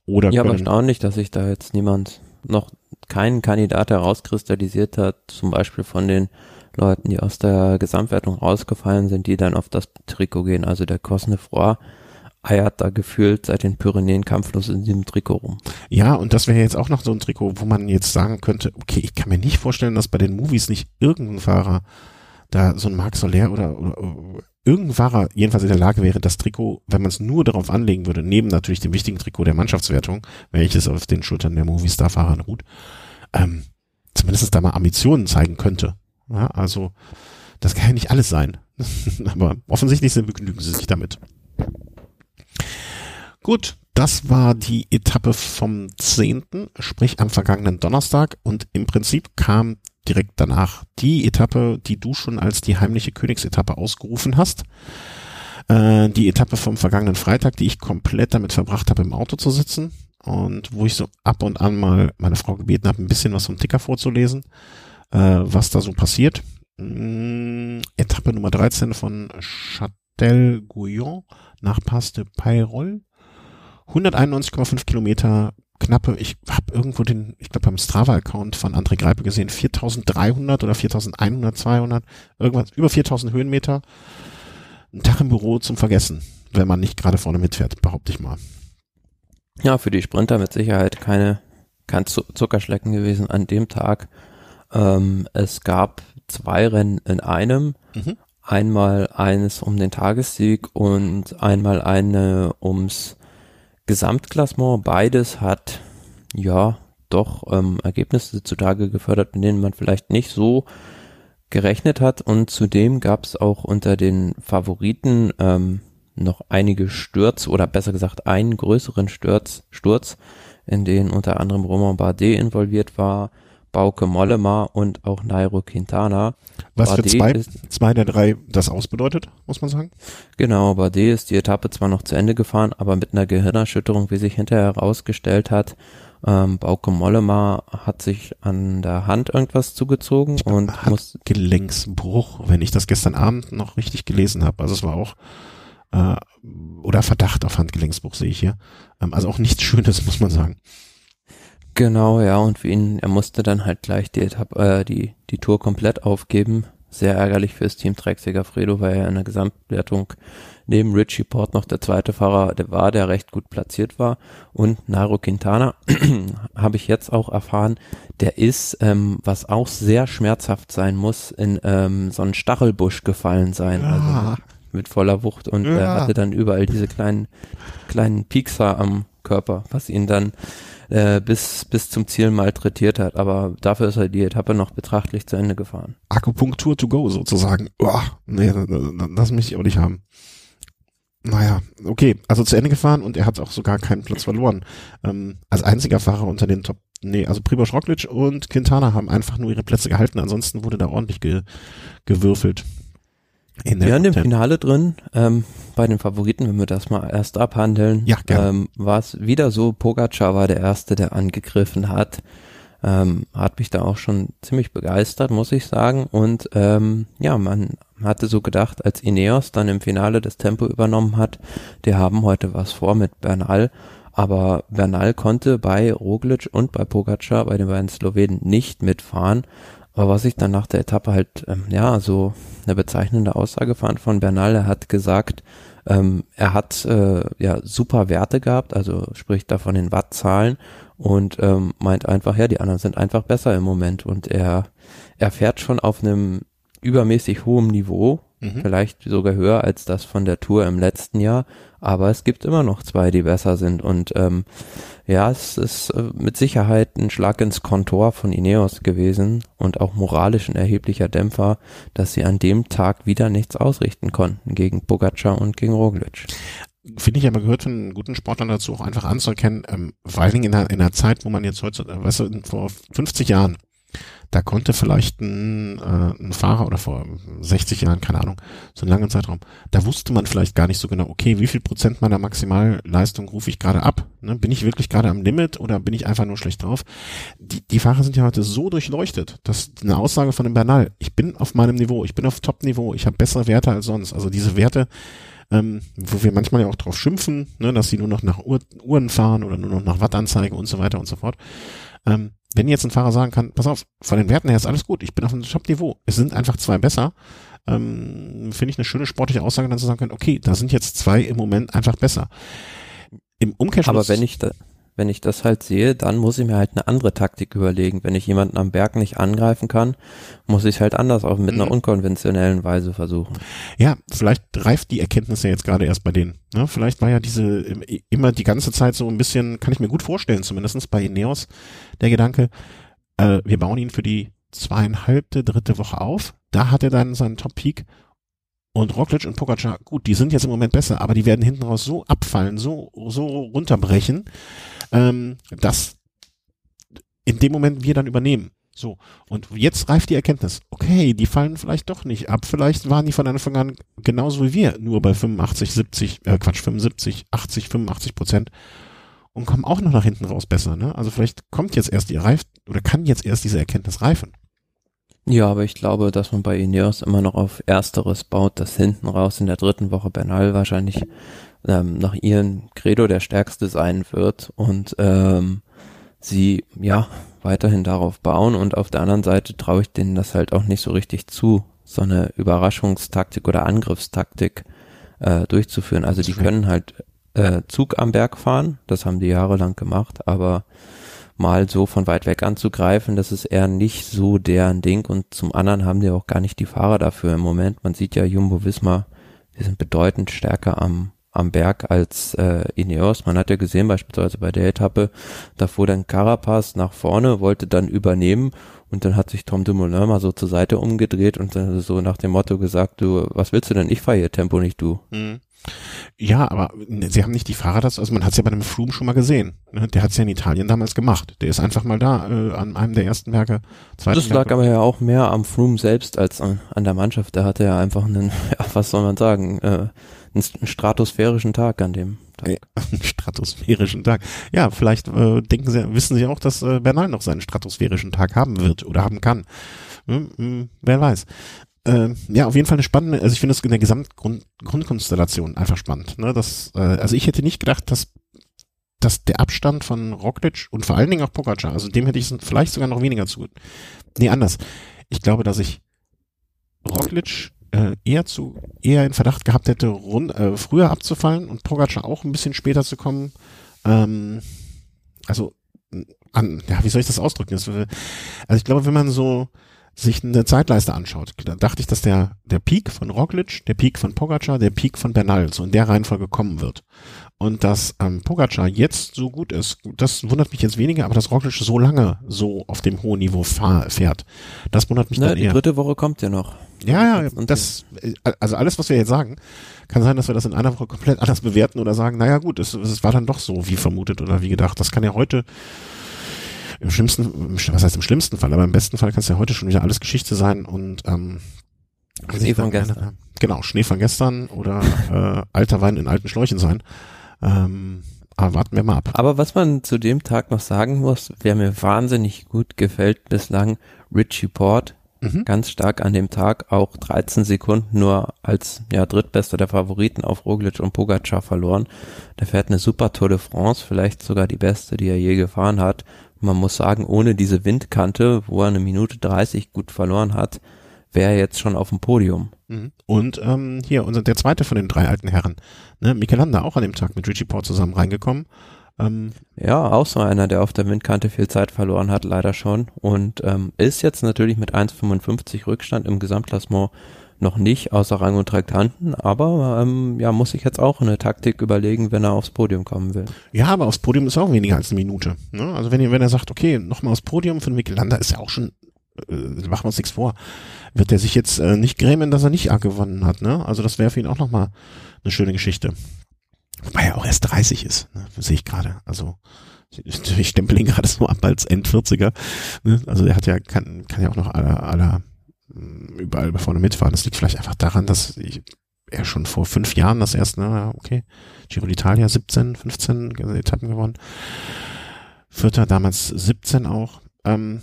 [SPEAKER 1] Oder
[SPEAKER 2] ja, aber erstaunlich, dass sich da jetzt niemand noch keinen Kandidat herauskristallisiert hat, zum Beispiel von den Leuten, die aus der Gesamtwertung rausgefallen sind, die dann auf das Trikot gehen. Also der Cosnefroy eiert da gefühlt seit den Pyrenäen kampflos in diesem Trikot rum.
[SPEAKER 1] Ja, und das wäre jetzt auch noch so ein Trikot, wo man jetzt sagen könnte, okay, ich kann mir nicht vorstellen, dass bei den Movies nicht irgendein Fahrer da so ein Marc Soler oder, oder, oder irgendein Fahrer jedenfalls in der Lage wäre, das Trikot, wenn man es nur darauf anlegen würde, neben natürlich dem wichtigen Trikot der Mannschaftswertung, welches auf den Schultern der Movie-Star-Fahrer ruht, ähm, zumindest da mal Ambitionen zeigen könnte. Ja, also das kann ja nicht alles sein. Aber offensichtlich sind, begnügen sie sich damit. Gut, das war die Etappe vom 10., sprich am vergangenen Donnerstag und im Prinzip kam direkt danach die Etappe, die du schon als die heimliche Königsetappe ausgerufen hast. Äh, die Etappe vom vergangenen Freitag, die ich komplett damit verbracht habe, im Auto zu sitzen und wo ich so ab und an mal meine Frau gebeten habe, ein bisschen was vom Ticker vorzulesen, äh, was da so passiert. Mm, Etappe Nummer 13 von Châtel-Gouillon nach Pass de Peyrol 191,5 Kilometer knappe, ich habe irgendwo den, ich glaube beim Strava-Account von André Greipe gesehen, 4300 oder 4100, 200, irgendwas, über 4000 Höhenmeter. Ein Tag im Büro zum Vergessen, wenn man nicht gerade vorne mitfährt, behaupte ich mal.
[SPEAKER 2] Ja, für die Sprinter mit Sicherheit keine, kein Zuckerschlecken gewesen an dem Tag. Ähm, es gab zwei Rennen in einem. Mhm. Einmal eines um den Tagessieg und einmal eine ums Gesamtklassement, beides hat ja doch ähm, Ergebnisse zutage gefördert, mit denen man vielleicht nicht so gerechnet hat. Und zudem gab es auch unter den Favoriten ähm, noch einige Stürz oder besser gesagt einen größeren Sturz, Sturz, in denen unter anderem Romain Bardet involviert war, Bauke Mollema und auch Nairo Quintana.
[SPEAKER 1] Was Bardet für zwei, ist, zwei der drei das ausbedeutet, muss man sagen?
[SPEAKER 2] Genau, Bardet ist die Etappe zwar noch zu Ende gefahren, aber mit einer Gehirnerschütterung, wie sich hinterher herausgestellt hat. Ähm, Bauke Mollema hat sich an der Hand irgendwas zugezogen
[SPEAKER 1] glaub,
[SPEAKER 2] und
[SPEAKER 1] muss Gelenksbruch, wenn ich das gestern Abend noch richtig gelesen habe. Also es war auch äh, oder Verdacht auf Handgelenksbruch sehe ich hier. Ähm, also auch nichts Schönes, muss man sagen.
[SPEAKER 2] Genau, ja, und für ihn, er musste dann halt gleich die Etappe, äh, die, die Tour komplett aufgeben. Sehr ärgerlich fürs Team Trek Segafredo, weil er in der Gesamtwertung neben Richie Port noch der zweite Fahrer der war, der recht gut platziert war. Und Nairo Quintana, habe ich jetzt auch erfahren, der ist, ähm, was auch sehr schmerzhaft sein muss, in ähm, so einen Stachelbusch gefallen sein. Also
[SPEAKER 1] Ja.
[SPEAKER 2] Also mit voller Wucht und
[SPEAKER 1] Ja.
[SPEAKER 2] er hatte dann überall diese kleinen, kleinen Piekser am Körper, was ihn dann äh, bis, bis zum Ziel malträtiert hat. Aber dafür ist er die Etappe noch betrachtlich zu Ende gefahren.
[SPEAKER 1] Akupunktur to go sozusagen. Uah, nee, das möchte ich auch nicht haben. Naja, okay, also zu Ende gefahren und er hat auch sogar keinen Platz verloren. Ähm, als einziger Fahrer unter den Top, nee, also Primoz Roglic und Quintana haben einfach nur ihre Plätze gehalten, ansonsten wurde da ordentlich ge, gewürfelt. In
[SPEAKER 2] in dem. Finale drin, ähm, bei den Favoriten, wenn wir das mal erst abhandeln,
[SPEAKER 1] Ja,
[SPEAKER 2] ähm, war es wieder so, Pogacar war der Erste, der angegriffen hat. Ähm, hat mich da auch schon ziemlich begeistert, muss ich sagen. Und ähm, ja, man hatte so gedacht, als Ineos dann im Finale das Tempo übernommen hat, die haben heute was vor mit Bernal. Aber Bernal konnte bei Roglic und bei Pogacar, bei den beiden Slowenen, nicht mitfahren. Aber was ich dann nach der Etappe halt, ähm, ja, so eine bezeichnende Aussage fand von Bernal, er hat gesagt, ähm, er hat äh, ja super Werte gehabt, also spricht da von den Wattzahlen und ähm, meint einfach, ja, die anderen sind einfach besser im Moment und er, er fährt schon auf einem übermäßig hohem Niveau,
[SPEAKER 1] Mhm.
[SPEAKER 2] vielleicht sogar höher als das von der Tour im letzten Jahr, aber es gibt immer noch zwei, die besser sind und ähm, ja, es ist äh, mit Sicherheit ein Schlag ins Kontor von Ineos gewesen und auch moralisch ein erheblicher Dämpfer, dass sie an dem Tag wieder nichts ausrichten konnten gegen Pogacar und gegen Roglic.
[SPEAKER 1] Finde ich aber gehört von guten Sportlern dazu auch einfach anzuerkennen, ähm, vor allen Dingen in einer, in einer Zeit, wo man jetzt heute, äh, weißt du, vor 50 Jahren, da konnte vielleicht ein, äh, ein Fahrer oder vor 60 Jahren, keine Ahnung, so einen langen Zeitraum, da wusste man vielleicht gar nicht so genau, okay, wie viel Prozent meiner Maximalleistung rufe ich gerade ab? Ne? Bin ich wirklich gerade am Limit oder bin ich einfach nur schlecht drauf? Die, die Fahrer sind ja heute so durchleuchtet, dass eine Aussage von dem Bernal, ich bin auf meinem Niveau, ich bin auf Top-Niveau, ich habe bessere Werte als sonst. Also diese Werte, ähm, wo wir manchmal ja auch drauf schimpfen, ne, dass sie nur noch nach Uhr, Uhren fahren oder nur noch nach Wattanzeige und so weiter und so fort. Ähm, wenn jetzt ein Fahrer sagen kann, pass auf, von den Werten her ist alles gut, ich bin auf einem Top-Niveau, es sind einfach zwei besser, ähm, finde ich eine schöne sportliche Aussage, dann zu sagen können, okay, da sind jetzt zwei im Moment einfach besser. Im Umkehrschluss.
[SPEAKER 2] Aber wenn ich da, wenn ich das halt sehe, dann muss ich mir halt eine andere Taktik überlegen. Wenn ich jemanden am Berg nicht angreifen kann, muss ich es halt anders auch mit einer
[SPEAKER 1] Mhm.
[SPEAKER 2] unkonventionellen Weise versuchen.
[SPEAKER 1] Ja, vielleicht reift die Erkenntnis ja jetzt gerade erst bei denen. Ne? Vielleicht war ja diese im- immer die ganze Zeit so ein bisschen, kann ich mir gut vorstellen, zumindestens bei Ineos, der Gedanke, äh, wir bauen ihn für die zweieinhalbte, dritte Woche auf. Da hat er dann seinen Top-Peak. Und Roglic und Pogacar, gut, die sind jetzt im Moment besser, aber die werden hinten raus so abfallen, so, so runterbrechen, ähm, dass in dem Moment wir dann übernehmen. So. Und jetzt reift die Erkenntnis. Okay, die fallen vielleicht doch nicht ab. Vielleicht waren die von Anfang an genauso wie wir, nur bei 85, 70, äh, Quatsch, 75, 80, 85 Prozent und kommen auch noch nach hinten raus besser, ne? Also vielleicht kommt jetzt erst die reift oder kann jetzt erst diese Erkenntnis reifen.
[SPEAKER 2] Ja, aber ich glaube, dass man bei Ineos immer noch auf Ersteres baut, dass hinten raus in der dritten Woche Bernal wahrscheinlich ähm, nach ihrem Credo der Stärkste sein wird und ähm, sie ja weiterhin darauf bauen. Und auf der anderen Seite traue ich denen das halt auch nicht so richtig zu, so eine Überraschungstaktik oder Angriffstaktik äh, durchzuführen. Also die können halt äh, Zug am Berg fahren, das haben die jahrelang gemacht, aber mal so von weit weg anzugreifen, das ist eher nicht so deren Ding. Und zum anderen haben die auch gar nicht die Fahrer dafür im Moment. Man sieht ja Jumbo Visma, die sind bedeutend stärker am am Berg als äh, Ineos. Man hat ja gesehen, beispielsweise bei der Etappe, da fuhr dann Carapaz nach vorne, wollte dann übernehmen und dann hat sich Tom Dumoulin mal so zur Seite umgedreht und dann so nach dem Motto gesagt, du, was willst du denn? Ich fahre hier Tempo, nicht du.
[SPEAKER 1] Ja, aber sie haben nicht die Fahrer das, also man hat es ja bei dem Froome schon mal gesehen. Ne? Der hat es ja in Italien damals gemacht. Der ist einfach mal da äh, an einem der ersten Werke.
[SPEAKER 2] Das lag
[SPEAKER 1] Werke.
[SPEAKER 2] aber ja auch mehr am Froome selbst als an, an der Mannschaft. Der hatte ja einfach einen, ja, was soll man sagen, äh, einen, stratosphärischen Tag an dem Tag.
[SPEAKER 1] Einen stratosphärischen Tag. Ja, vielleicht äh, denken sie, wissen sie auch, dass äh, Bernal noch seinen stratosphärischen Tag haben wird oder haben kann. Hm, hm, wer weiß. Äh, ja, auf jeden Fall eine spannende, also ich finde es in der Gesamtgrundkonstellation einfach spannend. Ne? Das, äh, also ich hätte nicht gedacht, dass dass der Abstand von Roglic und vor allen Dingen auch Pogacar, also dem hätte ich vielleicht sogar noch weniger zu. Nee, anders. Ich glaube, dass ich Roglic äh, eher zu eher in Verdacht gehabt hätte, rund, äh, früher abzufallen und Pogacar auch ein bisschen später zu kommen. Ähm, also an, ja, wie soll ich das ausdrücken? Also ich glaube, wenn man so sich eine Zeitleiste anschaut, da dachte ich, dass der, der Peak von Roglic, der Peak von Pogacar, der Peak von Bernal so in der Reihenfolge kommen wird. Und dass ähm, Pogacar jetzt so gut ist, das wundert mich jetzt weniger, aber dass Roglic so lange so auf dem hohen Niveau fahr, fährt, das wundert mich
[SPEAKER 2] Na,
[SPEAKER 1] dann
[SPEAKER 2] die
[SPEAKER 1] eher.
[SPEAKER 2] dritte Woche kommt ja noch.
[SPEAKER 1] Ja, ja, das, äh, also alles, was wir jetzt sagen, kann sein, dass wir das in einer Woche komplett anders bewerten oder sagen, naja gut, es, es war dann doch so wie vermutet oder wie gedacht. Das kann ja heute im schlimmsten, was heißt im schlimmsten Fall, aber im besten Fall kann es ja heute schon wieder alles Geschichte sein und ähm,
[SPEAKER 2] Schnee von gestern.
[SPEAKER 1] Genau, Schnee von gestern oder äh, alter Wein in alten Schläuchen sein. Ähm, aber warten wir mal ab.
[SPEAKER 2] Aber was man zu dem Tag noch sagen muss, wer mir wahnsinnig gut gefällt bislang, Richie Port,
[SPEAKER 1] Mhm.
[SPEAKER 2] ganz stark an dem Tag, auch 13 Sekunden nur als ja, drittbester der Favoriten auf Roglic und Pogacar verloren. Der fährt eine super Tour de France, vielleicht sogar die beste, die er je gefahren hat. Man muss sagen, ohne diese Windkante, wo er eine Minute 30 gut verloren hat, wäre er jetzt schon auf dem Podium.
[SPEAKER 1] Mhm. Und ähm, hier, unser, der zweite von den drei alten Herren, ne, Michelanda, auch an dem Tag mit Richie Port zusammen reingekommen. Ähm,
[SPEAKER 2] Ja, auch so einer, der auf der Windkante viel Zeit verloren hat, leider schon. Und ähm, ist jetzt natürlich mit 1,55 Rückstand im Gesamtklassement noch nicht außer Rang und Traktanten, aber ähm, ja, muss sich jetzt auch eine Taktik überlegen, wenn er aufs Podium kommen will.
[SPEAKER 1] ja, aber aufs Podium ist auch weniger als eine Minute. Ne? Also wenn, ihr, wenn er sagt, okay, nochmal aufs Podium für den Michelanda ist ja auch schon, äh, machen wir uns nichts vor, wird er sich jetzt äh, nicht grämen, dass er nicht arg gewonnen hat. Ne? Also das wäre für ihn auch nochmal eine schöne Geschichte. Wobei er auch erst 30 ist, ne? sehe ich gerade. Also ich, stempel ihn gerade so ab als End-40er. Ne? Also er hat ja, kann, kann ja auch noch aller, aller mh, überall vorne mitfahren. Das liegt vielleicht einfach daran, dass ich, er schon vor fünf Jahren das erste, ja, okay, Giro d'Italia 17, 15 Etappen gewonnen. Vierter damals 17 auch. Ähm,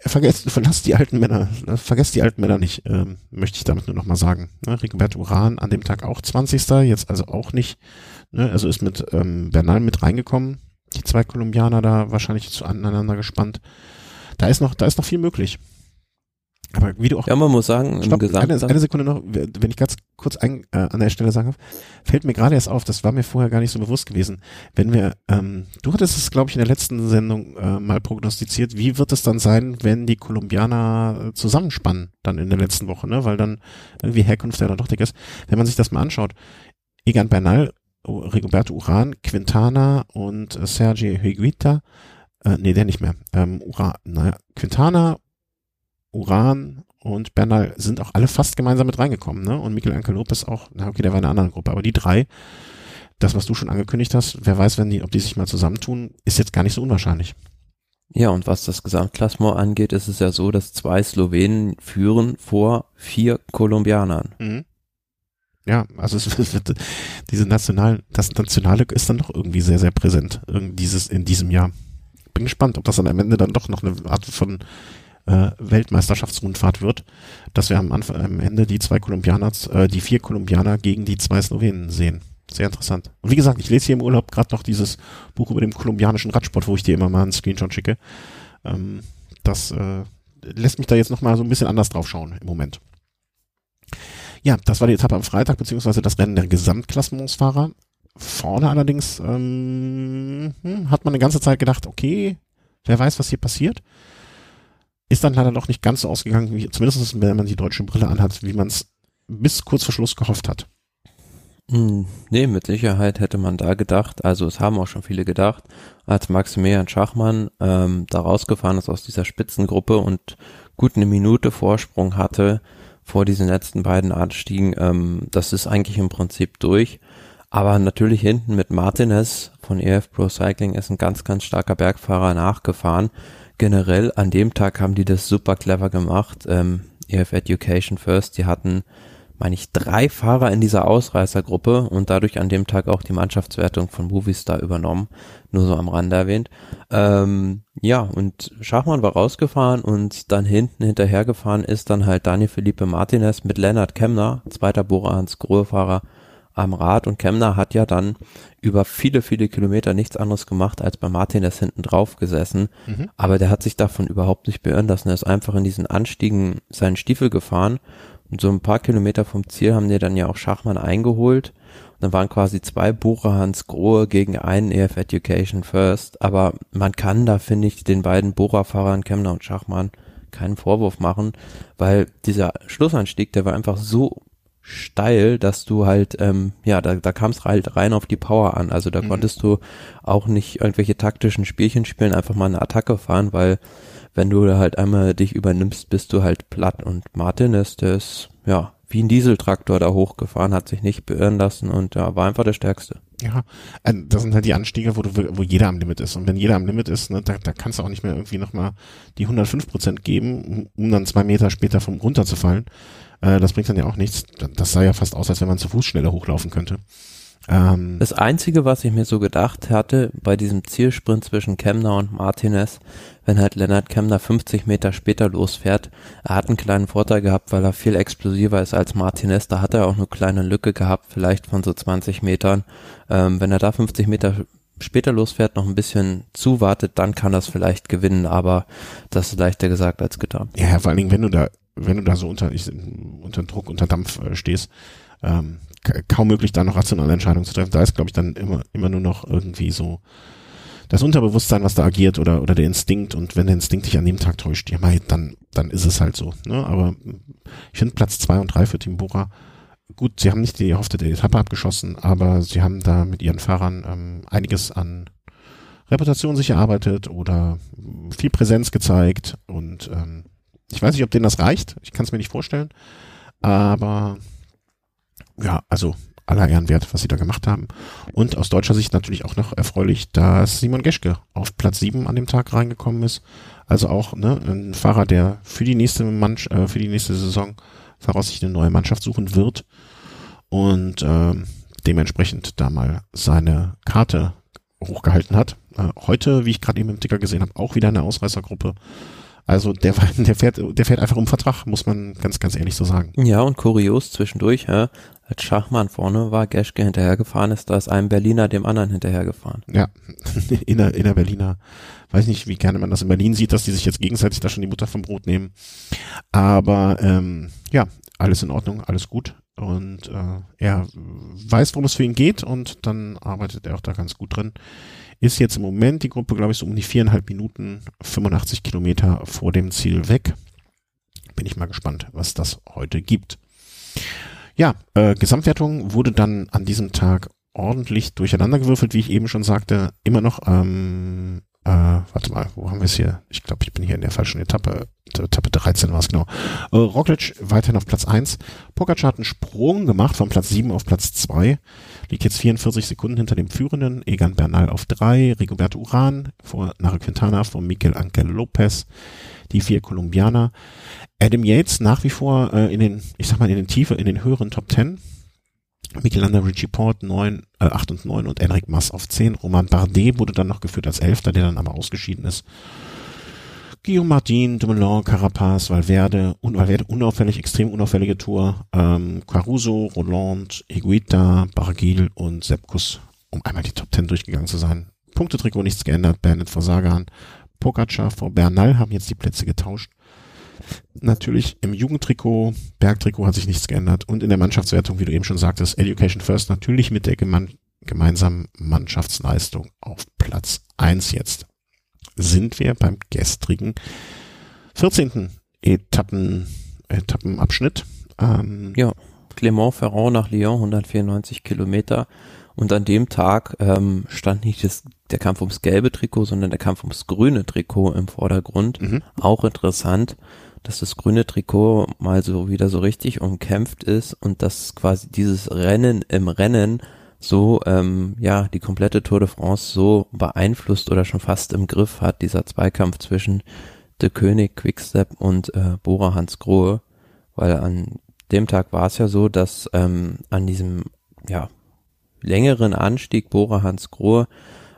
[SPEAKER 1] vergesst, verlasst die alten Männer, äh, vergesst die alten Männer nicht, ähm, möchte ich damit nur noch mal sagen. Ne, Rigoberto Uran an dem Tag auch 20. Jetzt also auch nicht, ne, also ist mit ähm, Bernal mit reingekommen. Die zwei Kolumbianer da wahrscheinlich zu aneinander gespannt. Da ist noch, da ist noch viel möglich. Aber wie du auch
[SPEAKER 2] Ja, man muss sagen,
[SPEAKER 1] Stopp, eine, eine Sekunde noch, wenn ich ganz kurz ein, äh, an der Stelle sagen darf, fällt mir gerade erst auf, das war mir vorher gar nicht so bewusst gewesen. Wenn wir, ähm, du hattest es, glaube ich, in der letzten Sendung äh, mal prognostiziert, wie wird es dann sein, wenn die Kolumbianer äh, zusammenspannen, dann in der letzten Woche, ne? Weil dann irgendwie Herkunft ja dann doch dick ist. Wenn man sich das mal anschaut, Egan Bernal, Rigoberto Uran, Quintana und äh, Sergio Higuita, äh, nee, der nicht mehr, ähm, Uran, naja, Quintana, Uran und Bernal sind auch alle fast gemeinsam mit reingekommen, ne? Und Mikel Anke Lopez auch, na okay, der war in einer anderen Gruppe, aber die drei, das, was du schon angekündigt hast, wer weiß, wenn die, ob die sich mal zusammentun, ist jetzt gar nicht so unwahrscheinlich.
[SPEAKER 2] Ja, und was das Gesamtklassement angeht, ist es ja so, dass zwei Slowenen führen vor vier Kolumbianern.
[SPEAKER 1] Mhm. Ja, also es wird, diese nationalen, das Nationale ist dann doch irgendwie sehr, sehr präsent, dieses, in diesem Jahr. Bin gespannt, ob das dann am Ende dann doch noch eine Art von äh, Weltmeisterschaftsrundfahrt wird, dass wir am Anfang, am Ende die zwei Kolumbianer, äh, die vier Kolumbianer gegen die zwei Slowenen sehen. Sehr interessant. Und wie gesagt, ich lese hier im Urlaub gerade noch dieses Buch über den kolumbianischen Radsport, wo ich dir immer mal einen Screenshot schicke. Ähm, das äh, lässt mich da jetzt noch mal so ein bisschen anders drauf schauen im Moment. Ja, das war die Etappe am Freitag, beziehungsweise das Rennen der Gesamtklassementsfahrer. Vorne allerdings ähm, hm, hat man eine ganze Zeit gedacht, okay, wer weiß, was hier passiert. Ist dann leider doch nicht ganz so ausgegangen, wie, zumindest wenn man die deutsche Brille anhat, wie man es bis kurz vor Schluss gehofft hat.
[SPEAKER 2] Hm, nee, mit Sicherheit hätte man da gedacht, also es haben auch schon viele gedacht, als Maximilian Schachmann ähm, da rausgefahren ist aus dieser Spitzengruppe und gut eine Minute Vorsprung hatte vor diesen letzten beiden Anstiegen, ähm, das ist eigentlich im Prinzip durch. Aber natürlich hinten mit Martinez von EF Pro Cycling ist ein ganz, ganz starker Bergfahrer nachgefahren. Generell an dem Tag haben die das super clever gemacht. Ähm, EF Education First, die hatten meine ich, drei Fahrer in dieser Ausreißergruppe und dadurch an dem Tag auch die Mannschaftswertung von Movistar übernommen. Nur so am Rande erwähnt. Ähm, ja, und Schachmann war rausgefahren und dann hinten hinterhergefahren ist dann halt Daniel Felipe Martinez mit Lennart Kemner, zweiter Bora Hans Grohe-Fahrer, am Rad und Kemner hat ja dann über viele, viele Kilometer nichts anderes gemacht, als bei Martinez hinten drauf gesessen. Mhm. Aber der hat sich davon überhaupt nicht beirren lassen. Er ist einfach in diesen Anstiegen seinen Stiefel gefahren. Und so ein paar Kilometer vom Ziel haben die dann ja auch Schachmann eingeholt. Und dann waren quasi zwei Bucher Hans Grohe gegen einen EF Education First. Aber man kann da, finde ich, den beiden Bohrerfahrern Kemner und Schachmann keinen Vorwurf machen, weil dieser Schlussanstieg, der war einfach so steil, dass du halt, ähm, ja, da, da kam es halt rein auf die Power an. Also da mhm. konntest du auch nicht irgendwelche taktischen Spielchen spielen, einfach mal eine Attacke fahren, weil wenn du halt einmal dich übernimmst, bist du halt platt. Und Martin ist, der ist, ja, wie ein Dieseltraktor da hochgefahren, hat sich nicht beirren lassen und ja, war einfach der Stärkste.
[SPEAKER 1] Ja, äh, das sind halt die Anstiege, wo du, wo jeder am Limit ist. Und wenn jeder am Limit ist, ne, da, da kannst du auch nicht mehr irgendwie nochmal die 105 Prozent geben, um dann zwei Meter später vom runterzufallen. Äh, das bringt dann ja auch nichts. Das sah ja fast aus, als wenn man zu Fuß schneller hochlaufen könnte.
[SPEAKER 2] Ähm, das Einzige, was ich mir so gedacht hatte, bei diesem Zielsprint zwischen Kemner und Martinez, wenn halt Lennart Kemner 50 Meter später losfährt, er hat einen kleinen Vorteil gehabt, weil er viel explosiver ist als Martinez. Da hat er auch eine kleine Lücke gehabt, vielleicht von so 20 Metern. Ähm, wenn er da 50 Meter später losfährt, noch ein bisschen zuwartet, dann kann das vielleicht gewinnen, aber das ist leichter gesagt als getan.
[SPEAKER 1] Ja, vor allen Dingen, wenn du da wenn du da so unter, ich, unter Druck, unter Dampf äh, stehst, ähm, kaum möglich, da noch rationale Entscheidungen zu treffen. Da ist, glaube ich, dann immer, immer nur noch irgendwie so das Unterbewusstsein, was da agiert oder, oder der Instinkt. Und wenn der Instinkt dich an dem Tag täuscht, ja, mei, dann, dann ist es halt so. Ne? Aber ich finde Platz zwei und drei für Team Bora gut, sie haben nicht die erhoffte Etappe abgeschossen, aber sie haben da mit ihren Fahrern ähm, einiges an Reputation sich erarbeitet oder viel Präsenz gezeigt und ähm, ich weiß nicht, ob denen das reicht. Ich kann es mir nicht vorstellen. Aber ja, also aller Ehren wert, was sie da gemacht haben. Und aus deutscher Sicht natürlich auch noch erfreulich, dass Simon Geschke auf Platz 7 an dem Tag reingekommen ist. Also auch ne, ein Fahrer, der für die nächste Manch äh, für die nächste Saison voraussichtlich eine neue Mannschaft suchen wird und äh, dementsprechend da mal seine Karte hochgehalten hat. Äh, heute, wie ich gerade eben im Ticker gesehen habe, auch wieder eine Ausreißergruppe. Also der, der fährt, der fährt einfach um Vertrag, muss man ganz, ganz ehrlich so sagen.
[SPEAKER 2] Ja, und kurios zwischendurch, ja, als Schachmann vorne war, Geschke hinterhergefahren ist, da ist ein Berliner dem anderen hinterhergefahren.
[SPEAKER 1] Ja, inner, inner Berliner. Weiß nicht, wie gerne man das in Berlin sieht, dass die sich jetzt gegenseitig da schon die Mutter vom Brot nehmen. Aber ähm, ja, alles in Ordnung, alles gut. Und äh, er weiß, worum es für ihn geht und dann arbeitet er auch da ganz gut drin ist jetzt im Moment die Gruppe, glaube ich, so um die viereinhalb Minuten, 85 Kilometer vor dem Ziel weg. Bin ich mal gespannt, was das heute gibt. Ja, äh, Gesamtwertung wurde dann an diesem Tag ordentlich durcheinandergewürfelt, wie ich eben schon sagte. Immer noch ähm, äh, warte mal, wo haben wir es hier? Ich glaube, ich bin hier in der falschen Etappe. Etappe 13 war es genau. Äh, Roglic weiterhin auf Platz 1. Pogacar hat einen Sprung gemacht von Platz 7 auf Platz 2. Liegt jetzt 44 Sekunden hinter dem Führenden. Egan Bernal auf 3. Rigoberto Uran vor Nara Quintana vor Mikel Angel Lopez. Die vier Kolumbianer. Adam Yates nach wie vor äh, in den, ich sag mal, in den Tiefe, in den höheren Top 10 Michelanda Richie Port 9, äh, 8 und 9 und Enric Mass auf 10. Roman Bardet wurde dann noch geführt als Elfter, der dann aber ausgeschieden ist. Guillaume Martin, Dumoulin, Carapaz, Valverde, un Valverde unauffällig, extrem unauffällige Tour, ähm, Caruso, Roland, Higuita, Bargil und Sepkus, um einmal die Top 10 durchgegangen zu sein. Punktetrikot nichts geändert, Bernard vor Sagan, Pogacar vor Bernal haben jetzt die Plätze getauscht. Natürlich im Jugendtrikot, Bergtrikot hat sich nichts geändert und in der Mannschaftswertung, wie du eben schon sagtest, Education First natürlich mit der geme gemeinsamen Mannschaftsleistung auf Platz eins jetzt. Sind wir beim gestrigen 14. Etappen, Etappenabschnitt.
[SPEAKER 2] Ähm, ja, Clement Ferrand nach Lyon, 194 Kilometer. Und an dem Tag ähm, stand nicht das, der Kampf ums gelbe Trikot, sondern der Kampf ums grüne Trikot im Vordergrund. Mhm. Auch interessant dass das grüne Trikot mal so wieder so richtig umkämpft ist und dass quasi dieses Rennen im Rennen so ähm, ja die komplette Tour de France so beeinflusst oder schon fast im Griff hat dieser Zweikampf zwischen De König Quickstep und äh, Bora Hans Grohe, weil an dem Tag war es ja so, dass ähm, an diesem ja längeren Anstieg Bora Hans Grohe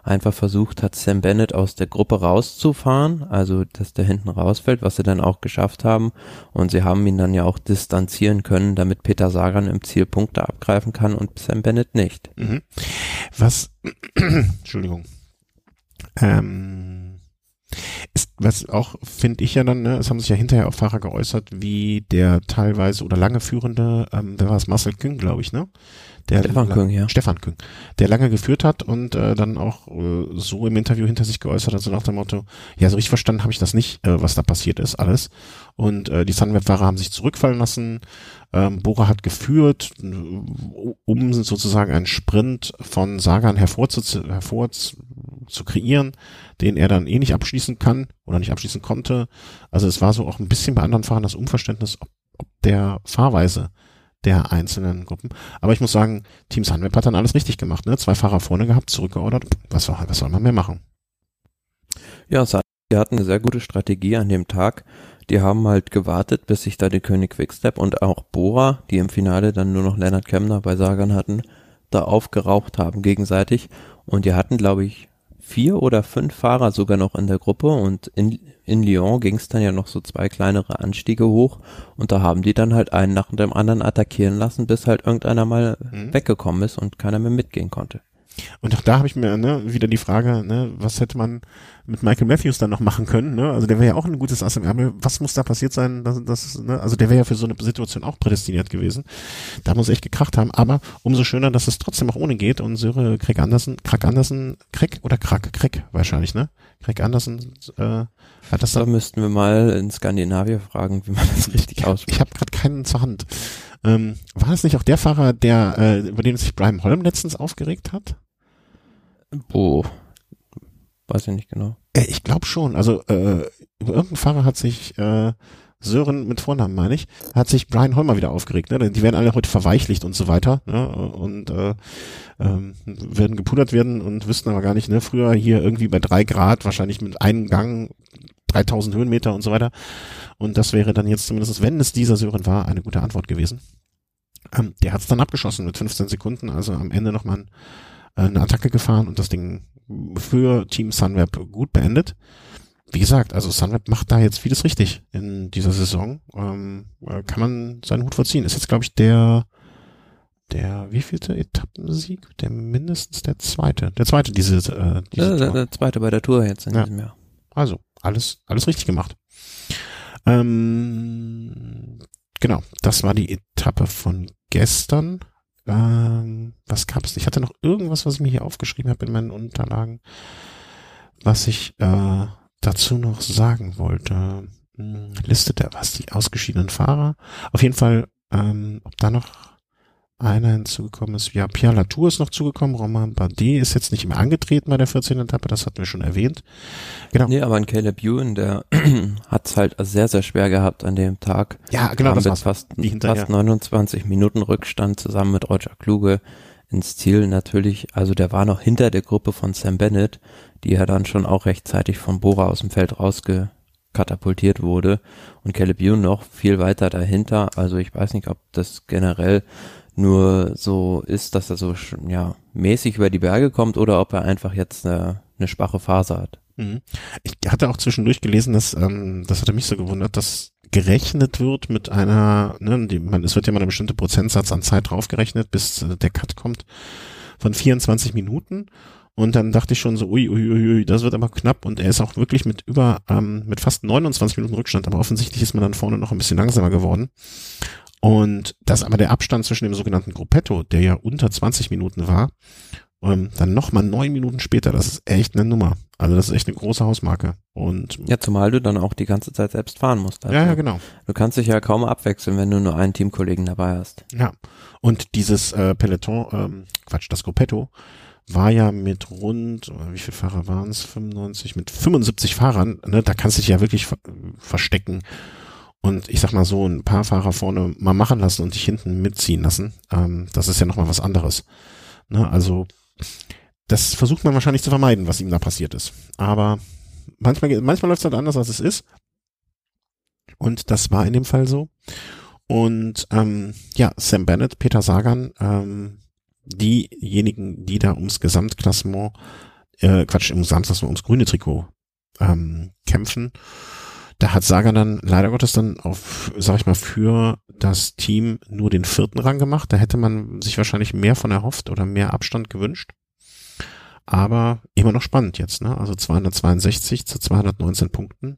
[SPEAKER 2] einfach versucht hat, Sam Bennett aus der Gruppe rauszufahren, also dass der hinten rausfällt, was sie dann auch geschafft haben. Und sie haben ihn dann ja auch distanzieren können, damit Peter Sagan im Ziel Punkte abgreifen kann und Sam Bennett nicht.
[SPEAKER 1] Mhm. Was, Entschuldigung. Ähm, ist, was auch, finde ich ja dann, ne, es haben sich ja hinterher auch Fahrer geäußert, wie der teilweise oder lange führende, ähm, wer war es, Marcel Küng, glaube ich, ne? Der
[SPEAKER 2] Stefan Küng, ja.
[SPEAKER 1] Stefan Küng, der lange geführt hat und äh, dann auch äh, so im Interview hinter sich geäußert hat, so nach dem Motto, ja, so richtig verstanden habe ich das nicht, äh, was da passiert ist, alles. Und äh, die Sunweb-Fahrer haben sich zurückfallen lassen, ähm, Bora hat geführt, um sozusagen einen Sprint von Sagan hervorzu, hervor zu kreieren, den er dann eh nicht abschließen kann oder nicht abschließen konnte. Also es war so auch ein bisschen bei anderen Fahrern das Unverständnis, ob, ob der Fahrweise der einzelnen Gruppen. Aber ich muss sagen, Team Sunweb hat dann alles richtig gemacht. Ne? Zwei Fahrer vorne gehabt, zurückgeordert. Was, soll, was soll man mehr machen?
[SPEAKER 2] Ja, die hatten eine sehr gute Strategie an dem Tag. Die haben halt gewartet, bis sich da die König Quickstep und auch Bora, die im Finale dann nur noch Leonard Kemner bei Sagan hatten, da aufgeraucht haben gegenseitig. Und die hatten, glaube ich, vier oder fünf Fahrer sogar noch in der Gruppe und in, in Lyon ging es dann ja noch so zwei kleinere Anstiege hoch und da haben die dann halt einen nach dem anderen attackieren lassen, bis halt irgendeiner mal mhm. weggekommen ist und keiner mehr mitgehen konnte.
[SPEAKER 1] Und auch da habe ich mir ne, wieder die Frage, ne, was hätte man mit Michael Matthews dann noch machen können? Ne? Also der wäre ja auch ein gutes Ass im Ärmel. Was muss da passiert sein? Dass, dass, ne? Also der wäre ja für so eine Situation auch prädestiniert gewesen. Da muss echt gekracht haben. Aber umso schöner, dass es trotzdem auch ohne geht. Und Söre Craig Andersen, Craig Andersen, Craig oder Craig? Craig wahrscheinlich, ne? Craig Andersen äh, hat das
[SPEAKER 2] da. Da müssten wir mal in Skandinavien fragen, wie man das richtig ausspricht.
[SPEAKER 1] Ich habe gerade keinen zur Hand. Ähm, war das nicht auch der Fahrer, der äh, über den sich Brian Holm letztens aufgeregt hat?
[SPEAKER 2] Boah, weiß ich nicht genau.
[SPEAKER 1] Äh, ich glaube schon. Also äh, irgendein Fahrer hat sich äh, Sören mit Vornamen meine ich, hat sich Brian Holmer wieder aufgeregt. Ne? Die werden alle heute verweichlicht und so weiter ne? und äh, ähm, werden gepudert werden und wüssten aber gar nicht, ne? früher hier irgendwie bei drei Grad, wahrscheinlich mit einem Gang 3000 Höhenmeter und so weiter. Und das wäre dann jetzt zumindest, wenn es dieser Sören war, eine gute Antwort gewesen. Ähm, der hat es dann abgeschossen mit 15 Sekunden, also am Ende nochmal ein eine Attacke gefahren und das Ding für Team Sunweb gut beendet. Wie gesagt, also Sunweb macht da jetzt vieles richtig in dieser Saison. Ähm, äh, kann man seinen Hut verziehen. Ist jetzt, glaube ich, der der wievielte Etappensieg? Der mindestens der zweite. Der zweite diese, äh, diese
[SPEAKER 2] der, der, zweite bei der Tour jetzt in
[SPEAKER 1] ja.
[SPEAKER 2] diesem Jahr.
[SPEAKER 1] Also, alles, alles richtig gemacht. Ähm, genau, das war die Etappe von gestern. Ähm, was gab's? Ich hatte noch irgendwas, was ich mir hier aufgeschrieben habe in meinen Unterlagen, was ich äh, dazu noch sagen wollte. Hm, Liste der was die ausgeschiedenen Fahrer. Auf jeden Fall, ähm, ob da noch einer hinzugekommen ist. Ja, Pierre Latour ist noch zugekommen. Romain Bardet ist jetzt nicht mehr angetreten bei der 14. Etappe, das hatten wir schon erwähnt.
[SPEAKER 2] Genau. Nee, aber ein Caleb Ewan, der hat es halt sehr, sehr schwer gehabt an dem Tag.
[SPEAKER 1] Ja, genau, das
[SPEAKER 2] war's. Fast, fast 29 Minuten Rückstand zusammen mit Roger Kluge ins Ziel natürlich. Also der war noch hinter der Gruppe von Sam Bennett, die ja dann schon auch rechtzeitig von Bora aus dem Feld rausgekatapultiert wurde. Und Caleb Ewan noch viel weiter dahinter. Also ich weiß nicht, ob das generell nur so ist, dass er so ja mäßig über die Berge kommt oder ob er einfach jetzt eine, eine schwache Phase hat.
[SPEAKER 1] Mhm. Ich hatte auch zwischendurch gelesen, dass ähm, das hatte mich so gewundert, dass gerechnet wird mit einer, ne, die, man, es wird ja mal ein bestimmter Prozentsatz an Zeit draufgerechnet, bis äh, der Cut kommt von 24 Minuten. Und dann dachte ich schon so, ui, ui, ui, ui, das wird aber knapp. Und er ist auch wirklich mit über, ähm, mit fast 29 Minuten Rückstand, aber offensichtlich ist man dann vorne noch ein bisschen langsamer geworden. Und das aber der Abstand zwischen dem sogenannten Gruppetto, der ja unter 20 Minuten war, ähm, dann nochmal neun Minuten später, das ist echt eine Nummer. Also das ist echt eine große Hausmarke. Und
[SPEAKER 2] ja, zumal du dann auch die ganze Zeit selbst fahren musst.
[SPEAKER 1] Also ja, ja, genau.
[SPEAKER 2] Du kannst dich ja kaum abwechseln, wenn du nur einen Teamkollegen dabei hast.
[SPEAKER 1] Ja. Und dieses äh, Peloton, ähm, Quatsch, das Gruppetto, war ja mit rund, wie viele Fahrer waren es? 95, mit 75 Fahrern, ne, da kannst du dich ja wirklich ver verstecken und ich sag mal so, ein paar Fahrer vorne mal machen lassen und dich hinten mitziehen lassen, ähm, das ist ja nochmal was anderes. Ne? Also das versucht man wahrscheinlich zu vermeiden, was ihm da passiert ist. Aber manchmal, manchmal läuft es halt anders, als es ist. Und das war in dem Fall so. Und ähm, ja, Sam Bennett, Peter Sagan, ähm, diejenigen, die da ums Gesamtklassement äh, Quatsch, im Samstag ums grüne Trikot ähm, kämpfen. Da hat Saga dann leider Gottes dann auf, sag ich mal, für das Team nur den vierten Rang gemacht. Da hätte man sich wahrscheinlich mehr von erhofft oder mehr Abstand gewünscht. Aber immer noch spannend jetzt, ne? Also 262 zu 219 Punkten.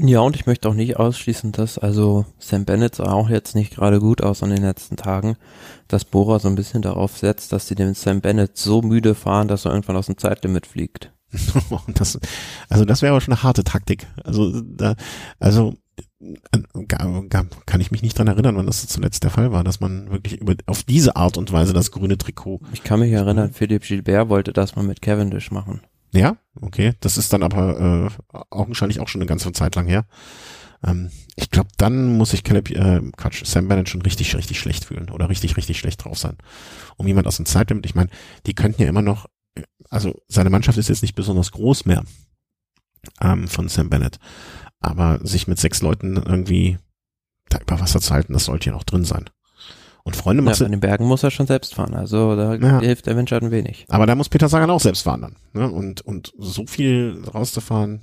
[SPEAKER 2] Ja, und ich möchte auch nicht ausschließen, dass also Sam Bennett sah auch jetzt nicht gerade gut aus in den letzten Tagen, dass Bora so ein bisschen darauf setzt, dass sie den Sam Bennett so müde fahren, dass er irgendwann aus dem Zeitlimit fliegt.
[SPEAKER 1] das, also das wäre aber schon eine harte Taktik. Also da, also äh, kann ich mich nicht dran erinnern, wann das zuletzt der Fall war, dass man wirklich über, auf diese Art und Weise das grüne Trikot.
[SPEAKER 2] Ich kann mich erinnern, Philipp Gilbert wollte das mal mit Cavendish machen.
[SPEAKER 1] Ja, okay. Das ist dann aber äh, augenscheinlich auch schon eine ganze Zeit lang her. Ähm, ich glaube, dann muss ich Caleb, äh, Quatsch, Sam Bennett schon richtig, richtig schlecht fühlen oder richtig, richtig schlecht drauf sein. Um jemand aus dem Zeitlimit, ich meine, die könnten ja immer noch, also seine Mannschaft ist jetzt nicht besonders groß mehr ähm, von Sam Bennett, aber sich mit sechs Leuten irgendwie da über Wasser zu halten, das sollte ja noch drin sein. Und Freunde
[SPEAKER 2] macht ja, in den Bergen muss er schon selbst fahren, also da ja. hilft der Mensch halt ein wenig.
[SPEAKER 1] Aber da muss Peter Sagan auch selbst fahren dann. Ne? Und, und so viel rauszufahren,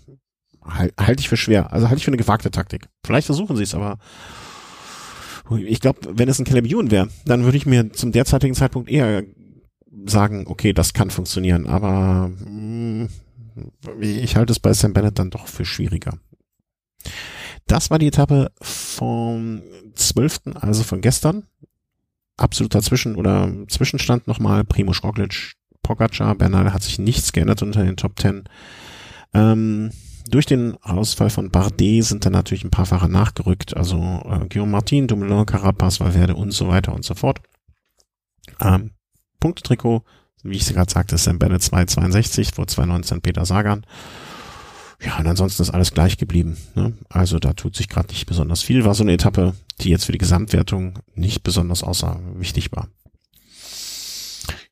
[SPEAKER 1] halte halt ich für schwer. Also halte ich für eine gewagte Taktik. Vielleicht versuchen sie es, aber ich glaube, wenn es ein Caleb Ewan wäre, dann würde ich mir zum derzeitigen Zeitpunkt eher sagen, okay, das kann funktionieren, aber mh, mm, ich halte es bei Sam Bennett dann doch für schwieriger. Das war die Etappe vom 12., also von gestern absoluter Zwischen- oder Zwischenstand nochmal. Primo Roglic, Pogacar, Bernal hat sich nichts geändert unter den Top Ten. Ähm, durch den Ausfall von Bardet sind dann natürlich ein paar Fahrer nachgerückt, also äh, Guillaume Martin, Dumoulin, Carapaz, Valverde und so weiter und so fort. Ähm, Punktetrikot, wie ich es gerade sagte, Sam Bennett 262 vor 219 Peter Sagan. Ja, und ansonsten ist alles gleich geblieben. Ne? Also da tut sich gerade nicht besonders viel. War so eine Etappe, die jetzt für die Gesamtwertung nicht besonders außer wichtig war.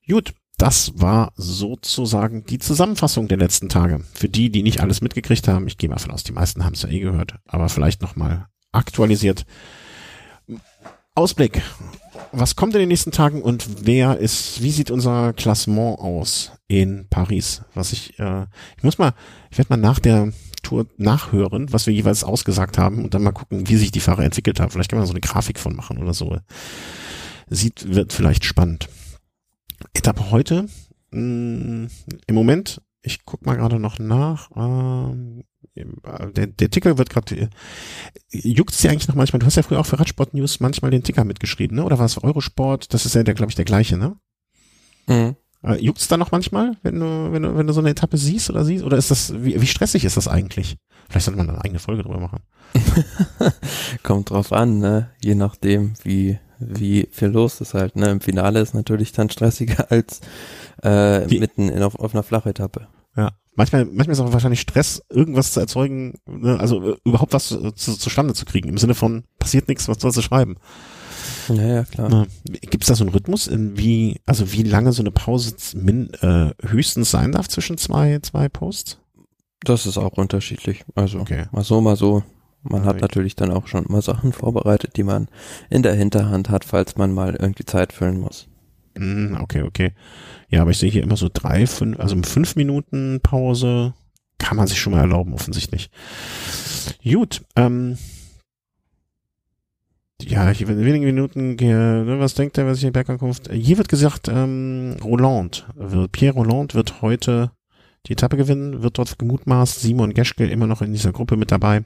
[SPEAKER 1] Gut, das war sozusagen die Zusammenfassung der letzten Tage. Für die, die nicht alles mitgekriegt haben, ich gehe mal von aus, die meisten haben es ja eh gehört, aber vielleicht nochmal aktualisiert. Ausblick. Was kommt in den nächsten Tagen und wer ist, wie sieht unser Klassement aus in Paris? Was ich, äh, ich muss mal, ich werde mal nach der Tour nachhören, was wir jeweils ausgesagt haben und dann mal gucken, wie sich die Fahrer entwickelt haben. Vielleicht kann man so eine Grafik von machen oder so. Sieht, wird vielleicht spannend. Etappe heute, mh, mm, im Moment, ich guck mal gerade noch nach, ähm, der, der Ticker wird gerade, äh, juckt es dir eigentlich noch manchmal, du hast ja früher auch für Radsport News manchmal den Ticker mitgeschrieben, ne? Oder war es Eurosport? Das ist ja der, glaube ich, der gleiche, ne? Mhm. Äh, juckt's da noch manchmal, wenn du, wenn du, wenn du so eine Etappe siehst oder siehst? Oder ist das, wie, wie stressig ist das eigentlich? Vielleicht sollte man eine eigene Folge drüber machen.
[SPEAKER 2] Kommt drauf an, ne? Je nachdem, wie, wie viel los ist halt, ne? Im Finale ist natürlich dann stressiger als äh, mitten in, auf, auf einer Flachetappe.
[SPEAKER 1] Ja. Manchmal, manchmal ist auch wahrscheinlich Stress, irgendwas zu erzeugen, ne? also äh, überhaupt was zu, zu, zustande zu kriegen. Im Sinne von, passiert nichts, was sollst du schreiben?
[SPEAKER 2] Ja, ja, klar.
[SPEAKER 1] Gibt es da so einen Rhythmus, in wie, also wie lange so eine Pause min, äh, höchstens sein darf zwischen zwei, zwei Posts?
[SPEAKER 2] Das ist auch unterschiedlich. Also okay. mal so, mal so. Man okay. hat natürlich dann auch schon mal Sachen vorbereitet, die man in der Hinterhand hat, falls man mal irgendwie Zeit füllen muss.
[SPEAKER 1] Mm, okay, okay. Ja, aber ich sehe hier immer so drei, fünf, also fünf Minuten Pause kann man sich schon mal erlauben, offensichtlich. Gut, ähm, ja, hier in wenigen Minuten, ne, was denkt er, wer sich in Bergankunft? Hier wird gesagt, ähm, Roland, Pierre Roland wird heute die Etappe gewinnen, wird dort gemutmaßt, Simon Geschke immer noch in dieser Gruppe mit dabei.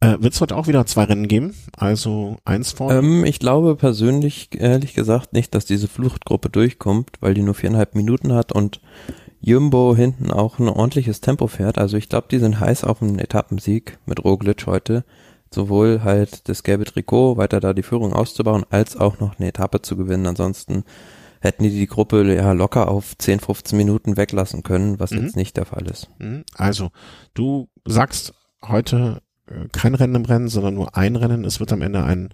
[SPEAKER 1] Äh, wird es heute auch wieder zwei Rennen geben? Also eins vor?
[SPEAKER 2] Ähm, ich glaube persönlich, ehrlich gesagt, nicht, dass diese Fluchtgruppe durchkommt, weil die nur viereinhalb Minuten hat und Jumbo hinten auch ein ordentliches Tempo fährt. Also ich glaube, die sind heiß auf einen Etappensieg mit Roglic heute sowohl halt das gelbe Trikot weiter da die Führung auszubauen, als auch noch eine Etappe zu gewinnen. Ansonsten hätten die die Gruppe ja locker auf 10, 15 Minuten weglassen können, was mhm. jetzt nicht der Fall ist.
[SPEAKER 1] Mhm. Also, du sagst heute kein Rennen im Rennen, sondern nur ein Rennen. Es wird am Ende ein,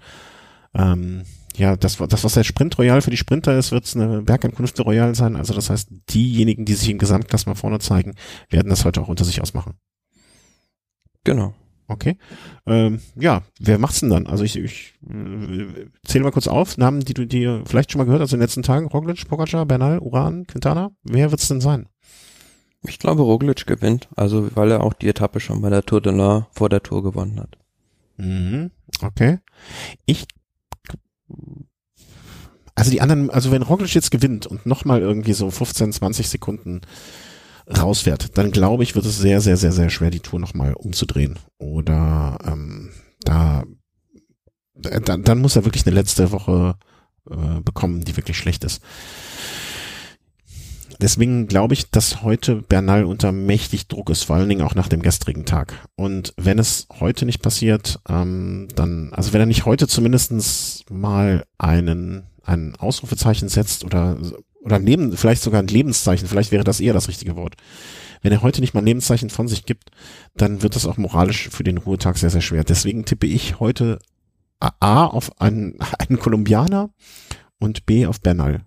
[SPEAKER 1] ähm, ja, das, das was der Sprint Royal für die Sprinter ist, wird es eine Bergankunft Royal sein. Also das heißt, diejenigen, die sich im Gesamtklassement vorne zeigen, werden das heute auch unter sich ausmachen.
[SPEAKER 2] Genau.
[SPEAKER 1] Okay. Ähm, ja, wer macht's denn dann? Also ich, ich äh, zähle mal kurz auf, Namen, die du dir vielleicht schon mal gehört hast in den letzten Tagen. Roglic, Pogacar, Bernal, Uran, Quintana. Wer wird's denn sein?
[SPEAKER 2] Ich glaube, Roglic gewinnt, also weil er auch die Etappe schon bei der Tour de la vor der Tour gewonnen hat.
[SPEAKER 1] Mhm. Okay. Ich also die anderen, also wenn Roglic jetzt gewinnt und nochmal irgendwie so 15, 20 Sekunden rausfährt, dann glaube ich, wird es sehr, sehr, sehr, sehr schwer, die Tour nochmal umzudrehen. Oder ähm, da dann, dann muss er wirklich eine letzte Woche äh, bekommen, die wirklich schlecht ist. Deswegen glaube ich, dass heute Bernal unter mächtig Druck ist, vor allen Dingen auch nach dem gestrigen Tag. Und wenn es heute nicht passiert, ähm, dann, also wenn er nicht heute zumindestens mal einen, ein Ausrufezeichen setzt oder, oder Leben, vielleicht sogar ein Lebenszeichen, vielleicht wäre das eher das richtige Wort. Wenn er heute nicht mal ein Lebenszeichen von sich gibt, dann wird das auch moralisch für den Ruhetag sehr, sehr schwer. Deswegen tippe ich heute A auf einen, einen Kolumbianer und B auf Bernal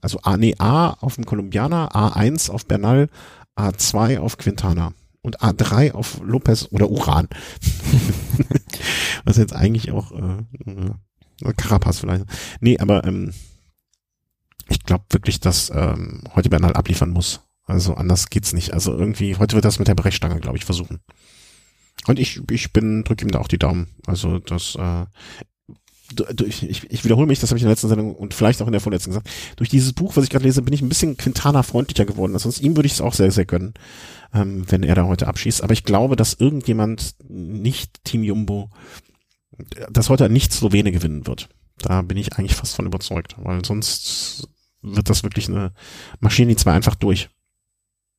[SPEAKER 1] also A, nee, A auf dem Kolumbianer, A1 auf Bernal, A2 auf Quintana und A3 auf Lopez oder Uran. Was jetzt eigentlich auch äh, äh, Carapaz vielleicht. Nee, aber ähm, ich glaube wirklich, dass ähm, heute Bernal abliefern muss. Also anders geht's nicht. Also irgendwie, heute wird das mit der Brechstange, glaube ich, versuchen. Und ich, ich bin, drücke ihm da auch die Daumen. Also das, äh, durch, ich, ich wiederhole mich, das habe ich in der letzten Sendung und vielleicht auch in der vorletzten gesagt, durch dieses Buch, was ich gerade lese, bin ich ein bisschen Quintana freundlicher geworden. Sonst ihm würde ich es auch sehr, sehr gönnen, ähm, wenn er da heute abschießt. Aber ich glaube, dass irgendjemand nicht Team Jumbo, dass heute nicht Slowene gewinnen wird. Da bin ich eigentlich fast von überzeugt, weil sonst wird das wirklich eine Maschine, die zwar einfach durch.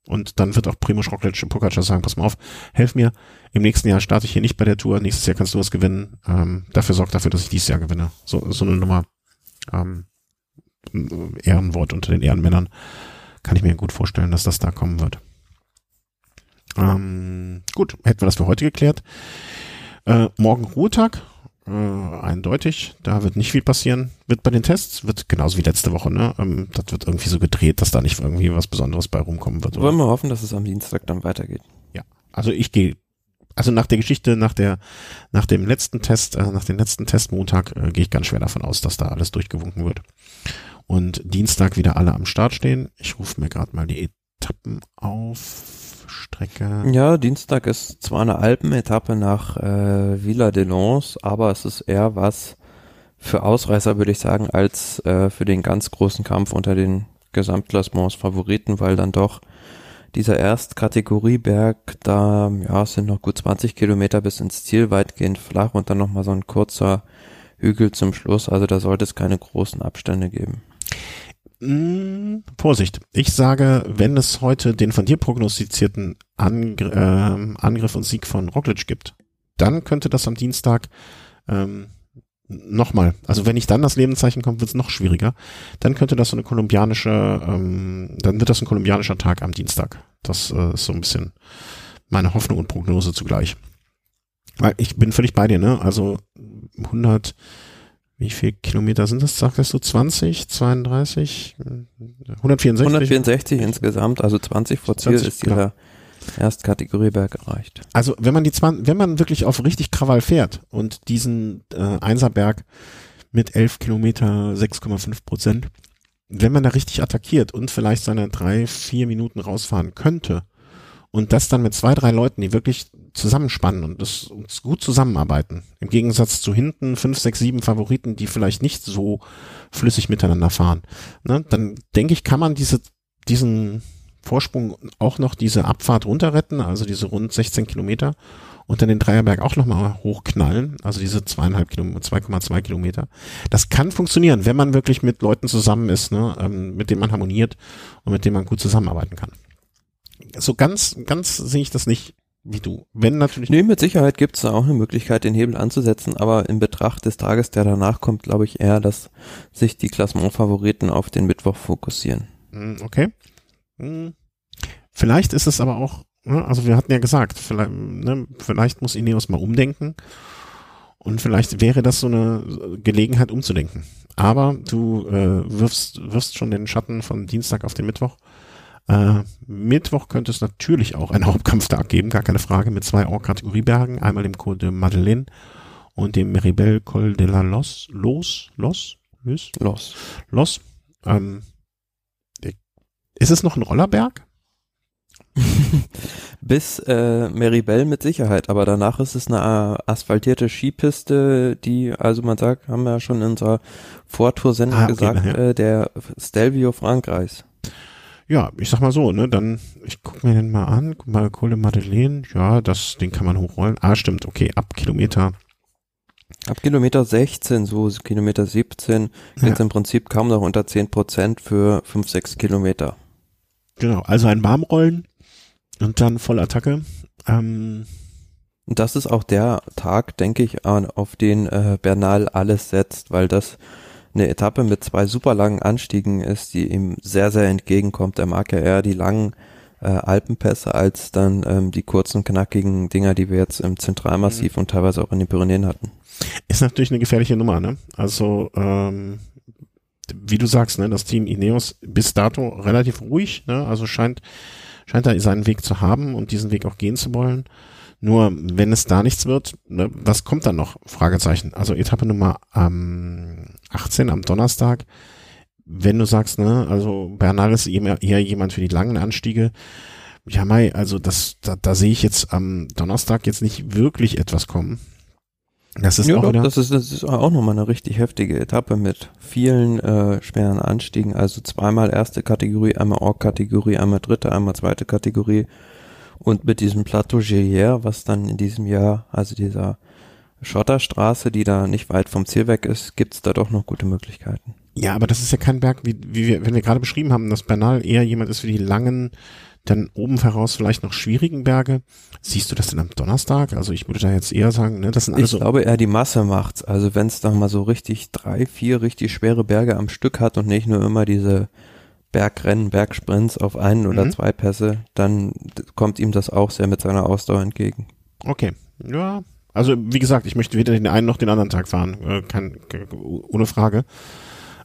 [SPEAKER 1] Und dann wird auch Primo Roglic und Pogacar sagen, pass mal auf, helf mir, im nächsten Jahr starte ich hier nicht bei der Tour, nächstes Jahr kannst du was gewinnen, ähm, dafür sorgt dafür, dass ich dieses Jahr gewinne. So, so eine Nummer, ähm, Ehrenwort unter den Ehrenmännern, kann ich mir gut vorstellen, dass das da kommen wird. Ähm, gut, hätten wir das für heute geklärt. Äh, morgen Ruhetag, äh, eindeutig. Da wird nicht viel passieren. Wird bei den Tests, wird genauso wie letzte Woche, ne? Ähm, das wird irgendwie so gedreht, dass da nicht irgendwie was Besonderes bei rumkommen wird.
[SPEAKER 2] Oder? Wollen wir hoffen, dass es am Dienstag dann weitergeht.
[SPEAKER 1] Ja. Also ich gehe, also nach der Geschichte, nach der, nach dem letzten Test, äh, nach dem letzten Testmontag, äh, gehe ich ganz schwer davon aus, dass da alles durchgewunken wird. Und Dienstag wieder alle am Start stehen. Ich rufe mir gerade mal die Etappen auf. Strecke.
[SPEAKER 2] Ja, Dienstag ist zwar eine Alpenetappe nach äh, Villa de Lons, aber es ist eher was für Ausreißer, würde ich sagen, als äh, für den ganz großen Kampf unter den Gesamtklassements Favoriten, weil dann doch dieser Erstkategorieberg, da ja, es sind noch gut 20 Kilometer bis ins Ziel, weitgehend flach und dann nochmal so ein kurzer Hügel zum Schluss. Also da sollte es keine großen Abstände geben.
[SPEAKER 1] Hm, Vorsicht. Ich sage, wenn es heute den von dir prognostizierten Angr äh, Angriff und Sieg von Roglic gibt, dann könnte das am Dienstag ähm, nochmal, also wenn nicht dann das Lebenszeichen kommt, wird es noch schwieriger. Dann könnte das so eine kolumbianische, ähm, dann wird das ein kolumbianischer Tag am Dienstag. Das äh, ist so ein bisschen meine Hoffnung und Prognose zugleich. Weil ich bin völlig bei dir, ne? Also 100 wie viel Kilometer sind das, sagst du? 20, 32, 164?
[SPEAKER 2] 164 insgesamt, also 20 vor Ziel 20, ist dieser. Erstkategorieberg erreicht.
[SPEAKER 1] Also wenn man die 20, wenn man wirklich auf richtig Krawall fährt und diesen äh, Einserberg mit 11 Kilometer 6,5 Prozent, wenn man da richtig attackiert und vielleicht seine drei, vier Minuten rausfahren könnte und das dann mit zwei, drei Leuten, die wirklich zusammenspannen und das uns gut zusammenarbeiten. Im Gegensatz zu hinten fünf, sechs, sieben Favoriten, die vielleicht nicht so flüssig miteinander fahren. Ne? Dann denke ich, kann man diese, diesen Vorsprung auch noch diese Abfahrt runterretten, also diese rund 16 Kilometer und dann den Dreierberg auch nochmal hochknallen, also diese zweieinhalb Kilometer, 2,2 Kilometer. Das kann funktionieren, wenn man wirklich mit Leuten zusammen ist, ne, ähm, mit denen man harmoniert und mit denen man gut zusammenarbeiten kann. So ganz, ganz sehe ich das nicht wie du. Wenn natürlich.
[SPEAKER 2] Nee, mit Sicherheit gibt es da auch eine Möglichkeit, den Hebel anzusetzen, aber in Betracht des Tages, der danach kommt, glaube ich eher, dass sich die Klassement-Favoriten auf den Mittwoch fokussieren.
[SPEAKER 1] Hm, okay. Hm. Vielleicht ist es aber auch, ne, also wir hatten ja gesagt, vielleicht, ne, vielleicht muss Ineos mal umdenken und vielleicht wäre das so eine Gelegenheit umzudenken. Aber du äh, wirfst, wirfst schon den Schatten von Dienstag auf den Mittwoch. Äh, Mittwoch könnte es natürlich auch einen Hauptkampftag geben, gar keine Frage, mit zwei Or-Kategoriebergen, einmal dem Col de Madeleine und dem Meribel Col de la Los, Los, Los, Los,
[SPEAKER 2] Los.
[SPEAKER 1] Los. Ähm, ist es noch ein Rollerberg?
[SPEAKER 2] Bis äh, Meribel mit Sicherheit, aber danach ist es eine äh, asphaltierte Skipiste, die, also man sagt, haben wir ja schon in unserer Vortour-Sendung ah, okay, gesagt, ja. äh, der Stelvio Frankreichs.
[SPEAKER 1] Ja, ich sag mal so, ne, dann, ich guck mir den mal an, guck mal, Kohle Madeleine, ja, das, den kann man hochrollen. Ah, stimmt, okay, ab Kilometer
[SPEAKER 2] Ab Kilometer 16, so Kilometer 17, ja. jetzt im Prinzip kaum noch unter 10 Prozent für 5, 6 Kilometer.
[SPEAKER 1] Genau, also ein Warmrollen und dann Vollattacke. Ähm,
[SPEAKER 2] und das ist auch der Tag, denke ich, auf den äh, Bernal alles setzt, weil das eine Etappe mit zwei super langen Anstiegen ist, die ihm sehr, sehr entgegenkommt. Er mag ja eher die langen äh, Alpenpässe als dann ähm, die kurzen, knackigen Dinger, die wir jetzt im Zentralmassiv mhm. und teilweise auch in den Pyrenäen hatten.
[SPEAKER 1] Ist natürlich eine gefährliche Nummer, ne? Also, ähm, wie du sagst, ne, das Team Ineos bis dato relativ ruhig, ne? Also scheint, scheint da seinen Weg zu haben und diesen Weg auch gehen zu wollen. Nur wenn es da nichts wird, ne, was kommt dann noch? Fragezeichen. Also Etappe Nummer ähm, 18 am Donnerstag. Wenn du sagst, ne, also Bernal ist eher, jemand für die langen Anstiege. Ja, Mai, also das, da, da sehe ich jetzt am Donnerstag jetzt nicht wirklich etwas kommen.
[SPEAKER 2] Das ist ja, auch doch, das ist, das ist auch nochmal eine richtig heftige Etappe mit vielen äh, schweren Anstiegen. Also zweimal erste Kategorie, einmal Org-Kategorie, einmal dritte, einmal zweite Kategorie. Und mit diesem Plateau Gillier, was dann in diesem Jahr, also dieser Schotterstraße, die da nicht weit vom Ziel weg ist, gibt's da doch noch gute Möglichkeiten.
[SPEAKER 1] Ja, aber das ist ja kein Berg, wie, wie wir, wenn wir gerade beschrieben haben, dass Bernal eher jemand ist für die langen dann oben heraus vielleicht noch schwierigen Berge. Siehst du das denn am Donnerstag? Also ich würde da jetzt eher sagen, ne, das sind
[SPEAKER 2] alles Ich so glaube eher die Masse macht's. Also wenn es dann mal so richtig drei, vier richtig schwere Berge am Stück hat und nicht nur immer diese Bergrennen, Bergsprints auf einen oder mhm. zwei Pässe, dann kommt ihm das auch sehr mit seiner Ausdauer entgegen.
[SPEAKER 1] Okay, ja. Also wie gesagt, ich möchte weder den einen noch den anderen Tag fahren, äh, kein, ohne Frage.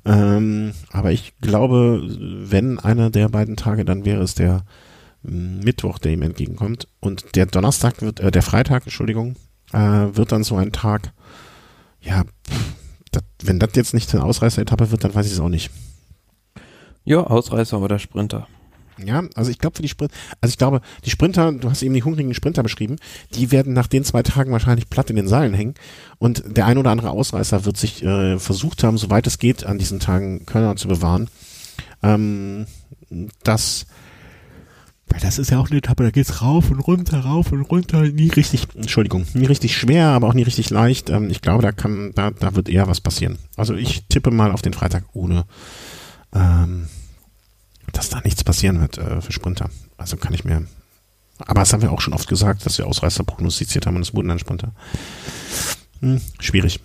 [SPEAKER 1] Ähm, aber ich glaube, wenn einer der beiden Tage, dann wäre es der Mittwoch, der ihm entgegenkommt. Und der Donnerstag wird, äh, der Freitag, Entschuldigung, äh, wird dann so ein Tag, ja, pff, dat, wenn das jetzt nicht eine Ausreißer-Etappe wird, dann weiß ich es auch nicht.
[SPEAKER 2] Ja, Ausreißer oder Sprinter.
[SPEAKER 1] Ja, also ich glaube für die Sprint, also ich glaube, die Sprinter, du hast eben die hungrigen Sprinter beschrieben, die werden nach den zwei Tagen wahrscheinlich platt in den Seilen hängen und der ein oder andere Ausreißer wird sich äh, versucht haben, soweit es geht, an diesen Tagen Kölner zu bewahren. Ähm, das weil das ist ja auch eine Etappe, da geht's rauf und runter, rauf und runter, nie richtig, Entschuldigung, nie richtig schwer, aber auch nie richtig leicht. Ähm, ich glaube, da kann, da, da wird eher was passieren. Also ich tippe mal auf den Freitag ohne, ähm, dass da nichts passieren wird äh, für Sprinter. Also kann ich mir, aber das haben wir auch schon oft gesagt, dass wir Ausreißer prognostiziert haben und es wurden dann Sprinter. Hm, schwierig.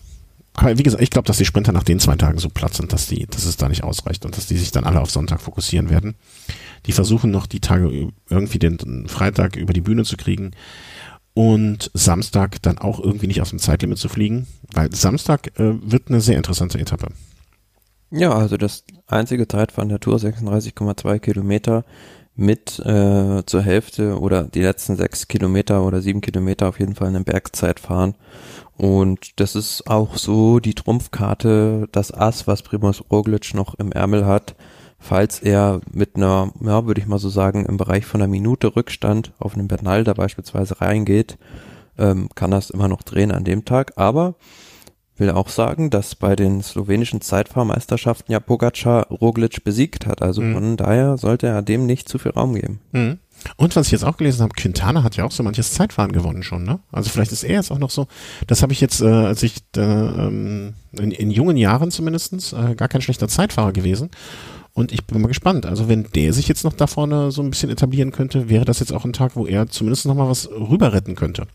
[SPEAKER 1] Aber wie gesagt, ich glaube, dass die Sprinter nach den zwei Tagen so platt sind, dass die, dass es da nicht ausreicht und dass die sich dann alle auf Sonntag fokussieren werden. Die versuchen noch die Tage irgendwie den Freitag über die Bühne zu kriegen und Samstag dann auch irgendwie nicht aus dem Zeitlimit zu fliegen, weil Samstag äh, wird eine sehr interessante Etappe.
[SPEAKER 2] Ja, also das einzige Zeitfahren der Tour, 36,2 Kilometer mit äh, zur Hälfte oder die letzten sechs Kilometer oder sieben Kilometer auf jeden Fall in einem Bergzeit fahren. Und das ist auch so die Trumpfkarte, das Ass, was Primoz Roglic noch im Ärmel hat, falls er mit einer, ja, würde ich mal so sagen, im Bereich von einer Minute Rückstand auf einen Bernal da beispielsweise reingeht, ähm, kann das immer noch drehen an dem Tag. Aber will auch sagen, dass bei den slowenischen Zeitfahrmeisterschaften ja Pogacar Roglic besiegt hat. Also mhm. von daher sollte er dem nicht zu viel Raum geben.
[SPEAKER 1] Mhm. Und was ich jetzt auch gelesen habe, Quintana hat ja auch so manches Zeitfahren gewonnen schon, ne? Also vielleicht ist er jetzt auch noch so, das habe ich jetzt, äh, als ich äh, in, in jungen Jahren zumindestens äh, gar kein schlechter Zeitfahrer gewesen. Und ich bin mal gespannt. Also wenn der sich jetzt noch da vorne so ein bisschen etablieren könnte, wäre das jetzt auch ein Tag, wo er zumindest noch mal was rüber retten könnte.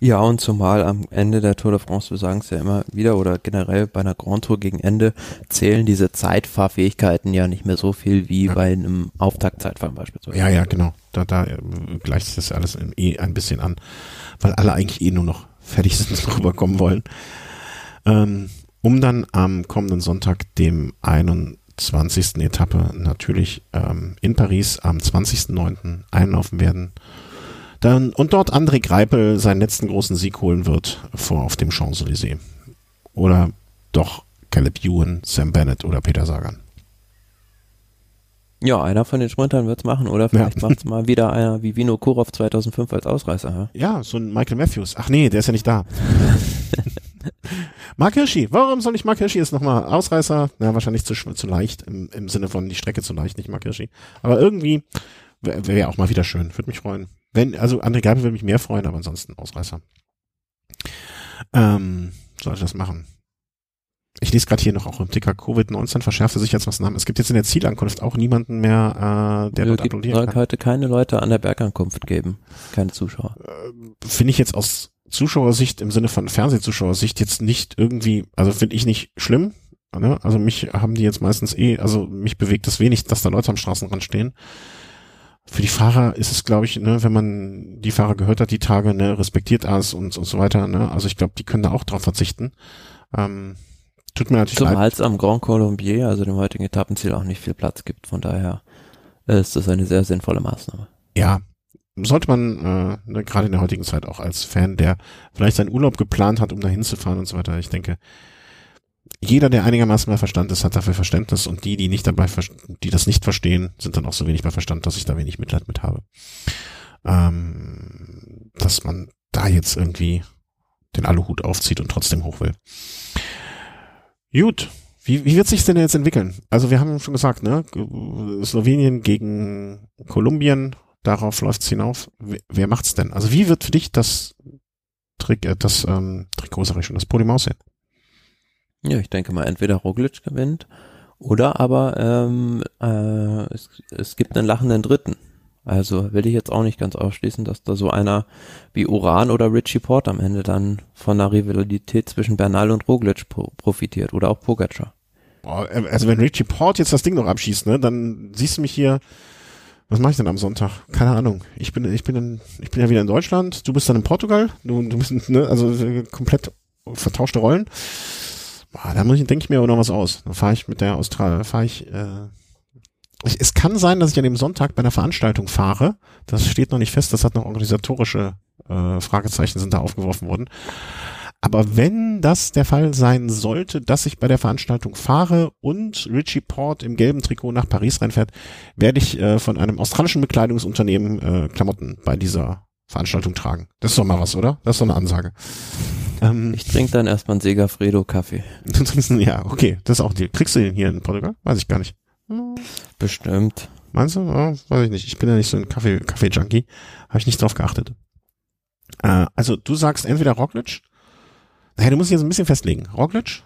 [SPEAKER 2] Ja, und zumal am Ende der Tour de France, wir sagen es ja immer wieder, oder generell bei einer Grand Tour gegen Ende, zählen diese Zeitfahrfähigkeiten ja nicht mehr so viel wie ja. bei einem Auftaktzeitfahren beispielsweise.
[SPEAKER 1] Ja, ja, genau. Da, da äh, gleicht sich das alles eh ein bisschen an, weil alle eigentlich eh nur noch fertig sind und rüberkommen wollen. Ähm, um dann am kommenden Sonntag, dem 21 20. Etappe natürlich ähm, in Paris am 20.09. einlaufen werden. Dann, und dort André Greipel seinen letzten großen Sieg holen wird vor auf dem Champs-Élysées. Oder doch Caleb Ewan, Sam Bennett oder Peter Sagan.
[SPEAKER 2] Ja, einer von den Sprintern wird's machen oder vielleicht ja. macht's mal wieder einer wie Vino Kurov 2005 als Ausreißer.
[SPEAKER 1] Ja? ja, so ein Michael Matthews. Ach nee, der ist ja nicht da. Mark Hirschi, warum soll ich Mark Hirschi jetzt nochmal Ausreißer? Na, wahrscheinlich zu, zu leicht, im, im Sinne von die Strecke zu leicht, nicht Mark Hirschi. Aber irgendwie wäre wär auch mal wieder schön, würde mich freuen. Wenn, also André Geibel würde mich mehr freuen, aber ansonsten Ausreißer. Ähm, soll ich das machen? Ich lese gerade hier noch auch im Ticker Covid-19 verschärfte sich jetzt was Namen. Es gibt jetzt in der Zielankunft auch niemanden mehr, äh, der dort
[SPEAKER 2] applaudieren kann. heute keine Leute an der Bergankunft geben, keine Zuschauer.
[SPEAKER 1] Äh, Finde ich jetzt aus Zuschauersicht im Sinne von Fernsehzuschauersicht jetzt nicht irgendwie, also finde ich nicht schlimm. Ne? Also mich haben die jetzt meistens eh, also mich bewegt das wenig, dass da Leute am Straßenrand stehen. Für die Fahrer ist es, glaube ich, ne, wenn man die Fahrer gehört hat, die Tage, ne, respektiert alles und, und so weiter, ne, also ich glaube, die können da auch drauf verzichten. Ähm, tut mir natürlich
[SPEAKER 2] Zumal leid. es am Grand Colombier, also dem heutigen Etappenziel, auch nicht viel Platz gibt, von daher ist das eine sehr sinnvolle Maßnahme.
[SPEAKER 1] Ja, sollte man äh, ne, gerade in der heutigen Zeit auch als Fan, der vielleicht seinen Urlaub geplant hat, um da hinzufahren und so weiter, ich denke, jeder, der einigermaßen bei Verstand ist, hat dafür Verständnis und die, die nicht dabei, die das nicht verstehen, sind dann auch so wenig bei Verstand, dass ich da wenig Mitleid mit habe. Ähm, dass man da jetzt irgendwie den Aluhut aufzieht und trotzdem hoch will. Gut. Wie, wie wird sich denn jetzt entwickeln? Also wir haben schon gesagt, ne, Slowenien gegen Kolumbien Darauf läuft's hinauf. Wer, wer macht's denn? Also wie wird für dich das Trick, äh, das ähm, Trikot, sag ich schon, das Podium aussehen?
[SPEAKER 2] Ja, ich denke mal, entweder Roglic gewinnt oder aber ähm, äh, es, es gibt einen lachenden Dritten. Also will ich jetzt auch nicht ganz ausschließen, dass da so einer wie Uran oder Richie Port am Ende dann von der Rivalität zwischen Bernal und Roglic pro profitiert oder auch Pogacar.
[SPEAKER 1] Also wenn Richie Port jetzt das Ding noch abschießt, ne, dann siehst du mich hier was mache ich denn am Sonntag? Keine Ahnung. Ich bin, ich bin, in, ich bin ja wieder in Deutschland. Du bist dann in Portugal. Du, du bist, ne, also äh, komplett vertauschte Rollen. Boah, da muss ich, denke ich mir auch noch was aus. Dann fahre ich mit der Austral, fahre ich, äh, ich, es kann sein, dass ich an dem Sonntag bei einer Veranstaltung fahre. Das steht noch nicht fest. Das hat noch organisatorische äh, Fragezeichen sind da aufgeworfen worden. Aber wenn das der Fall sein sollte, dass ich bei der Veranstaltung fahre und Richie Port im gelben Trikot nach Paris reinfährt, werde ich äh, von einem australischen Bekleidungsunternehmen äh, Klamotten bei dieser Veranstaltung tragen. Das ist doch mal was, oder? Das ist doch eine Ansage.
[SPEAKER 2] Ähm, ich trinke dann erstmal einen Segafredo Kaffee.
[SPEAKER 1] Du trinkst einen, ja, okay. Das ist auch die. Kriegst du den hier in Portugal? Weiß ich gar nicht.
[SPEAKER 2] Bestimmt.
[SPEAKER 1] Meinst du? Oh, weiß ich nicht. Ich bin ja nicht so ein Kaffee, Kaffee-Junkie. Habe ich nicht drauf geachtet. Äh, also du sagst entweder Roglic naja, du musst dich jetzt ein bisschen festlegen. Roglic?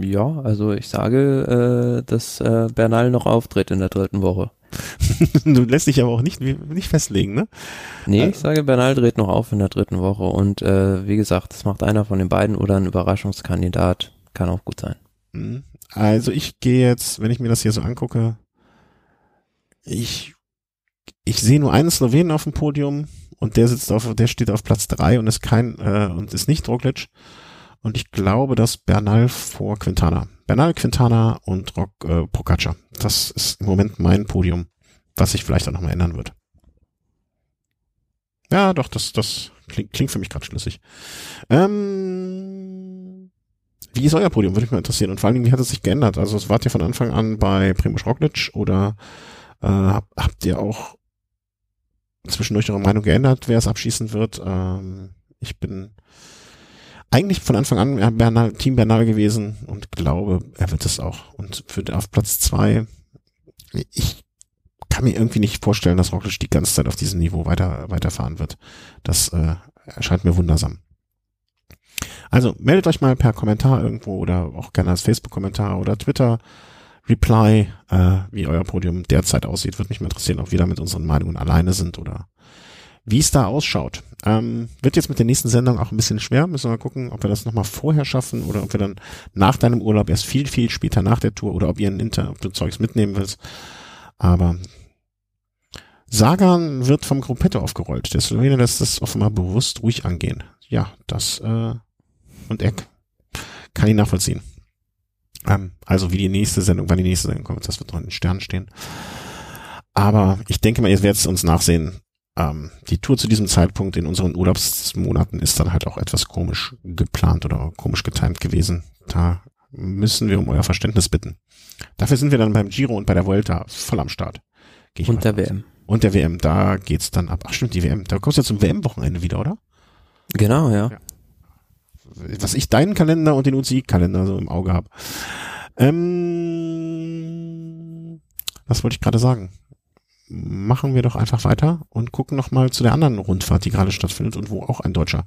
[SPEAKER 2] Ja, also ich sage, äh, dass äh, Bernal noch auftritt in der dritten Woche.
[SPEAKER 1] du lässt dich aber auch nicht, nicht festlegen, ne?
[SPEAKER 2] Nee, äh, ich sage, Bernal dreht noch auf in der dritten Woche und äh, wie gesagt, das macht einer von den beiden oder ein Überraschungskandidat. Kann auch gut sein.
[SPEAKER 1] Mhm. Also ich gehe jetzt, wenn ich mir das hier so angucke, ich, ich sehe nur einen Slowenen auf dem Podium, und der sitzt auf, der steht auf Platz drei und ist kein äh, und ist nicht Roglic. Und ich glaube, dass Bernal vor Quintana. Bernal, Quintana und Rock, äh, Pocaccia. Das ist im Moment mein Podium, was sich vielleicht auch nochmal ändern wird. Ja, doch, das, das klingt, klingt für mich gerade schlüssig. Ähm, wie ist euer Podium? Würde mich mal interessieren. Und vor allen Dingen, wie hat es sich geändert? Also, es wart ihr von Anfang an bei Primoz Roglic oder äh, habt ihr auch zwischendurch eure Meinung geändert, wer es abschießen wird. Ähm, ich bin eigentlich von Anfang an Bernal, Team Bernal gewesen und glaube, er wird es auch. Und für auf Platz zwei, ich kann mir irgendwie nicht vorstellen, dass Roglic die ganze Zeit auf diesem Niveau weiter weiterfahren wird. Das äh, erscheint mir wundersam. Also meldet euch mal per Kommentar irgendwo oder auch gerne als Facebook-Kommentar oder Twitter Reply, äh, wie euer Podium derzeit aussieht. Würde mich mal interessieren, ob wir da mit unseren Meinungen alleine sind oder wie es da ausschaut. Ähm, wird jetzt mit der nächsten Sendung auch ein bisschen schwer. Müssen wir mal gucken, ob wir das nochmal vorher schaffen oder ob wir dann nach deinem Urlaub erst viel, viel später nach der Tour oder ob ihr ein Inter, ob du Zeugs mitnehmen willst. Aber Sagan wird vom Gruppetto aufgerollt. Der Slowene lässt das offenbar bewusst ruhig angehen. Ja, das äh, und Eck kann ich nachvollziehen. Ähm, also wie die nächste Sendung, wann die nächste Sendung kommt, das wird noch in den Sternen stehen. Aber ich denke mal, ihr werdet es uns nachsehen. Ähm, die Tour zu diesem Zeitpunkt in unseren Urlaubsmonaten ist dann halt auch etwas komisch geplant oder komisch getimt gewesen. Da müssen wir um euer Verständnis bitten. Dafür sind wir dann beim Giro und bei der Vuelta voll am Start.
[SPEAKER 2] Und der WM.
[SPEAKER 1] Und der WM, da geht's dann ab. Ach stimmt, die WM. Da kommst du ja zum WM-Wochenende wieder, oder?
[SPEAKER 2] Genau, ja. ja.
[SPEAKER 1] Was ich deinen Kalender und den UCI-Kalender so im Auge habe. Ähm, was wollte ich gerade sagen? Machen wir doch einfach weiter und gucken noch mal zu der anderen Rundfahrt, die gerade stattfindet und wo auch ein Deutscher,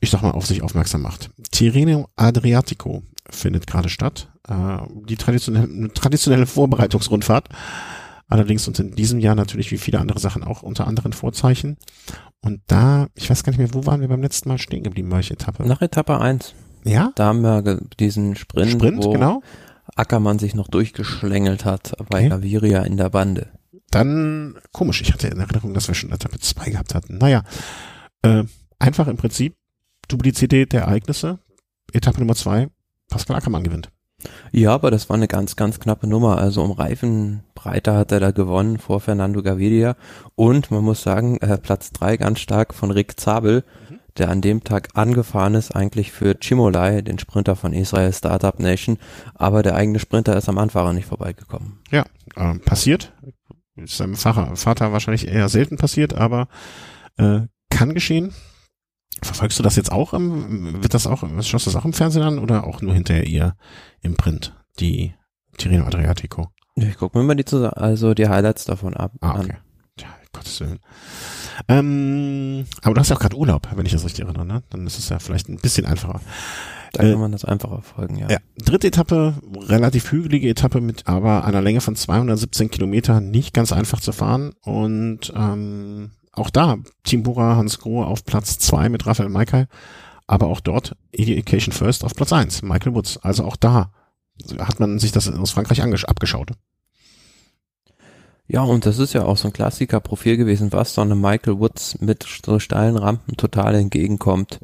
[SPEAKER 1] ich sag mal, auf sich aufmerksam macht. Tirreno Adriatico findet gerade statt. Äh, die traditionelle, traditionelle Vorbereitungsrundfahrt. Allerdings und in diesem Jahr natürlich wie viele andere Sachen auch unter anderen Vorzeichen. Und da, ich weiß gar nicht mehr, wo waren wir beim letzten Mal stehen geblieben, welche Etappe?
[SPEAKER 2] Nach Etappe 1.
[SPEAKER 1] Ja?
[SPEAKER 2] Da haben wir diesen Sprint,
[SPEAKER 1] Sprint
[SPEAKER 2] wo
[SPEAKER 1] genau.
[SPEAKER 2] Ackermann sich noch durchgeschlängelt hat bei okay. Gaviria in der Bande.
[SPEAKER 1] Dann, komisch, ich hatte in Erinnerung, dass wir schon Etappe 2 gehabt hatten. Naja, äh, einfach im Prinzip Duplizität der Ereignisse. Etappe Nummer 2, Pascal Ackermann gewinnt.
[SPEAKER 2] Ja, aber das war eine ganz, ganz knappe Nummer. Also um Reifenbreite hat er da gewonnen vor Fernando Gaviria. Und man muss sagen, äh, Platz drei ganz stark von Rick Zabel, mhm. der an dem Tag angefahren ist, eigentlich für Chimolai, den Sprinter von Israel Startup Nation. Aber der eigene Sprinter ist am Anfahrer nicht vorbeigekommen.
[SPEAKER 1] Ja, äh, passiert. Ist seinem Vater, Vater wahrscheinlich eher selten passiert, aber äh, kann geschehen. Verfolgst du das jetzt auch im, wird das auch, schaust du das auch im Fernsehen an oder auch nur hinterher ihr im Print, die Tirino Adriatico?
[SPEAKER 2] Ich gucke mir mal die, also die Highlights davon ab.
[SPEAKER 1] Ah, okay. An. Ja, Gottes Willen. Ähm, aber du hast ja auch gerade Urlaub, wenn ich das richtig erinnere, ne? Dann ist es ja vielleicht ein bisschen einfacher.
[SPEAKER 2] Da kann äh, man das einfacher folgen, ja.
[SPEAKER 1] ja. Dritte Etappe, relativ hügelige Etappe mit aber einer Länge von 217 Kilometer, nicht ganz einfach zu fahren und ähm, auch da Team Bura Hans Grohe auf Platz zwei mit Raphael Maikay, aber auch dort Education First auf Platz eins Michael Woods. Also auch da hat man sich das aus Frankreich abgeschaut.
[SPEAKER 2] Ja, und das ist ja auch so ein Klassiker-Profil gewesen, was so eine Michael Woods mit so steilen Rampen total entgegenkommt.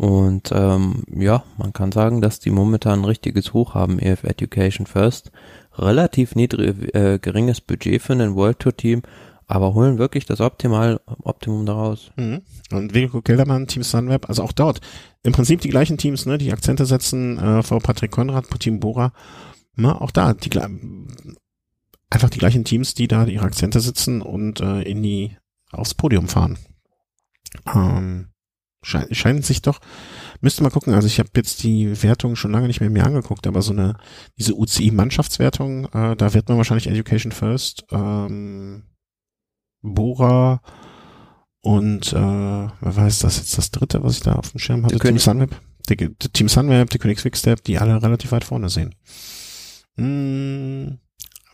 [SPEAKER 2] Und ähm, ja, man kann sagen, dass die momentan ein richtiges Hoch haben, EF Education First. Relativ niedrig, äh, geringes Budget für ein World Tour Team, aber holen wirklich das Optimal, Optimum daraus.
[SPEAKER 1] Mhm. Und Vico Geldermann, Team Sunweb, also auch dort im Prinzip die gleichen Teams, ne, die Akzente setzen, äh, vor Patrick Konrad, Team Bora, ne, auch da, die einfach die gleichen Teams, die da ihre Akzente setzen und äh, in die aufs Podium fahren. Ähm, scheint, scheint sich doch, müsste mal gucken, also ich habe jetzt die Wertung schon lange nicht mehr mir angeguckt, aber so eine, diese UCI-Mannschaftswertung, äh, da wird man wahrscheinlich Education First, ähm, Bora und äh, wer weiß das jetzt das dritte, was ich da auf dem Schirm hatte,
[SPEAKER 2] Team
[SPEAKER 1] Sunweb, die, die Team Sunweb, die Königs Quickstep, die alle relativ weit vorne sehen. Hm,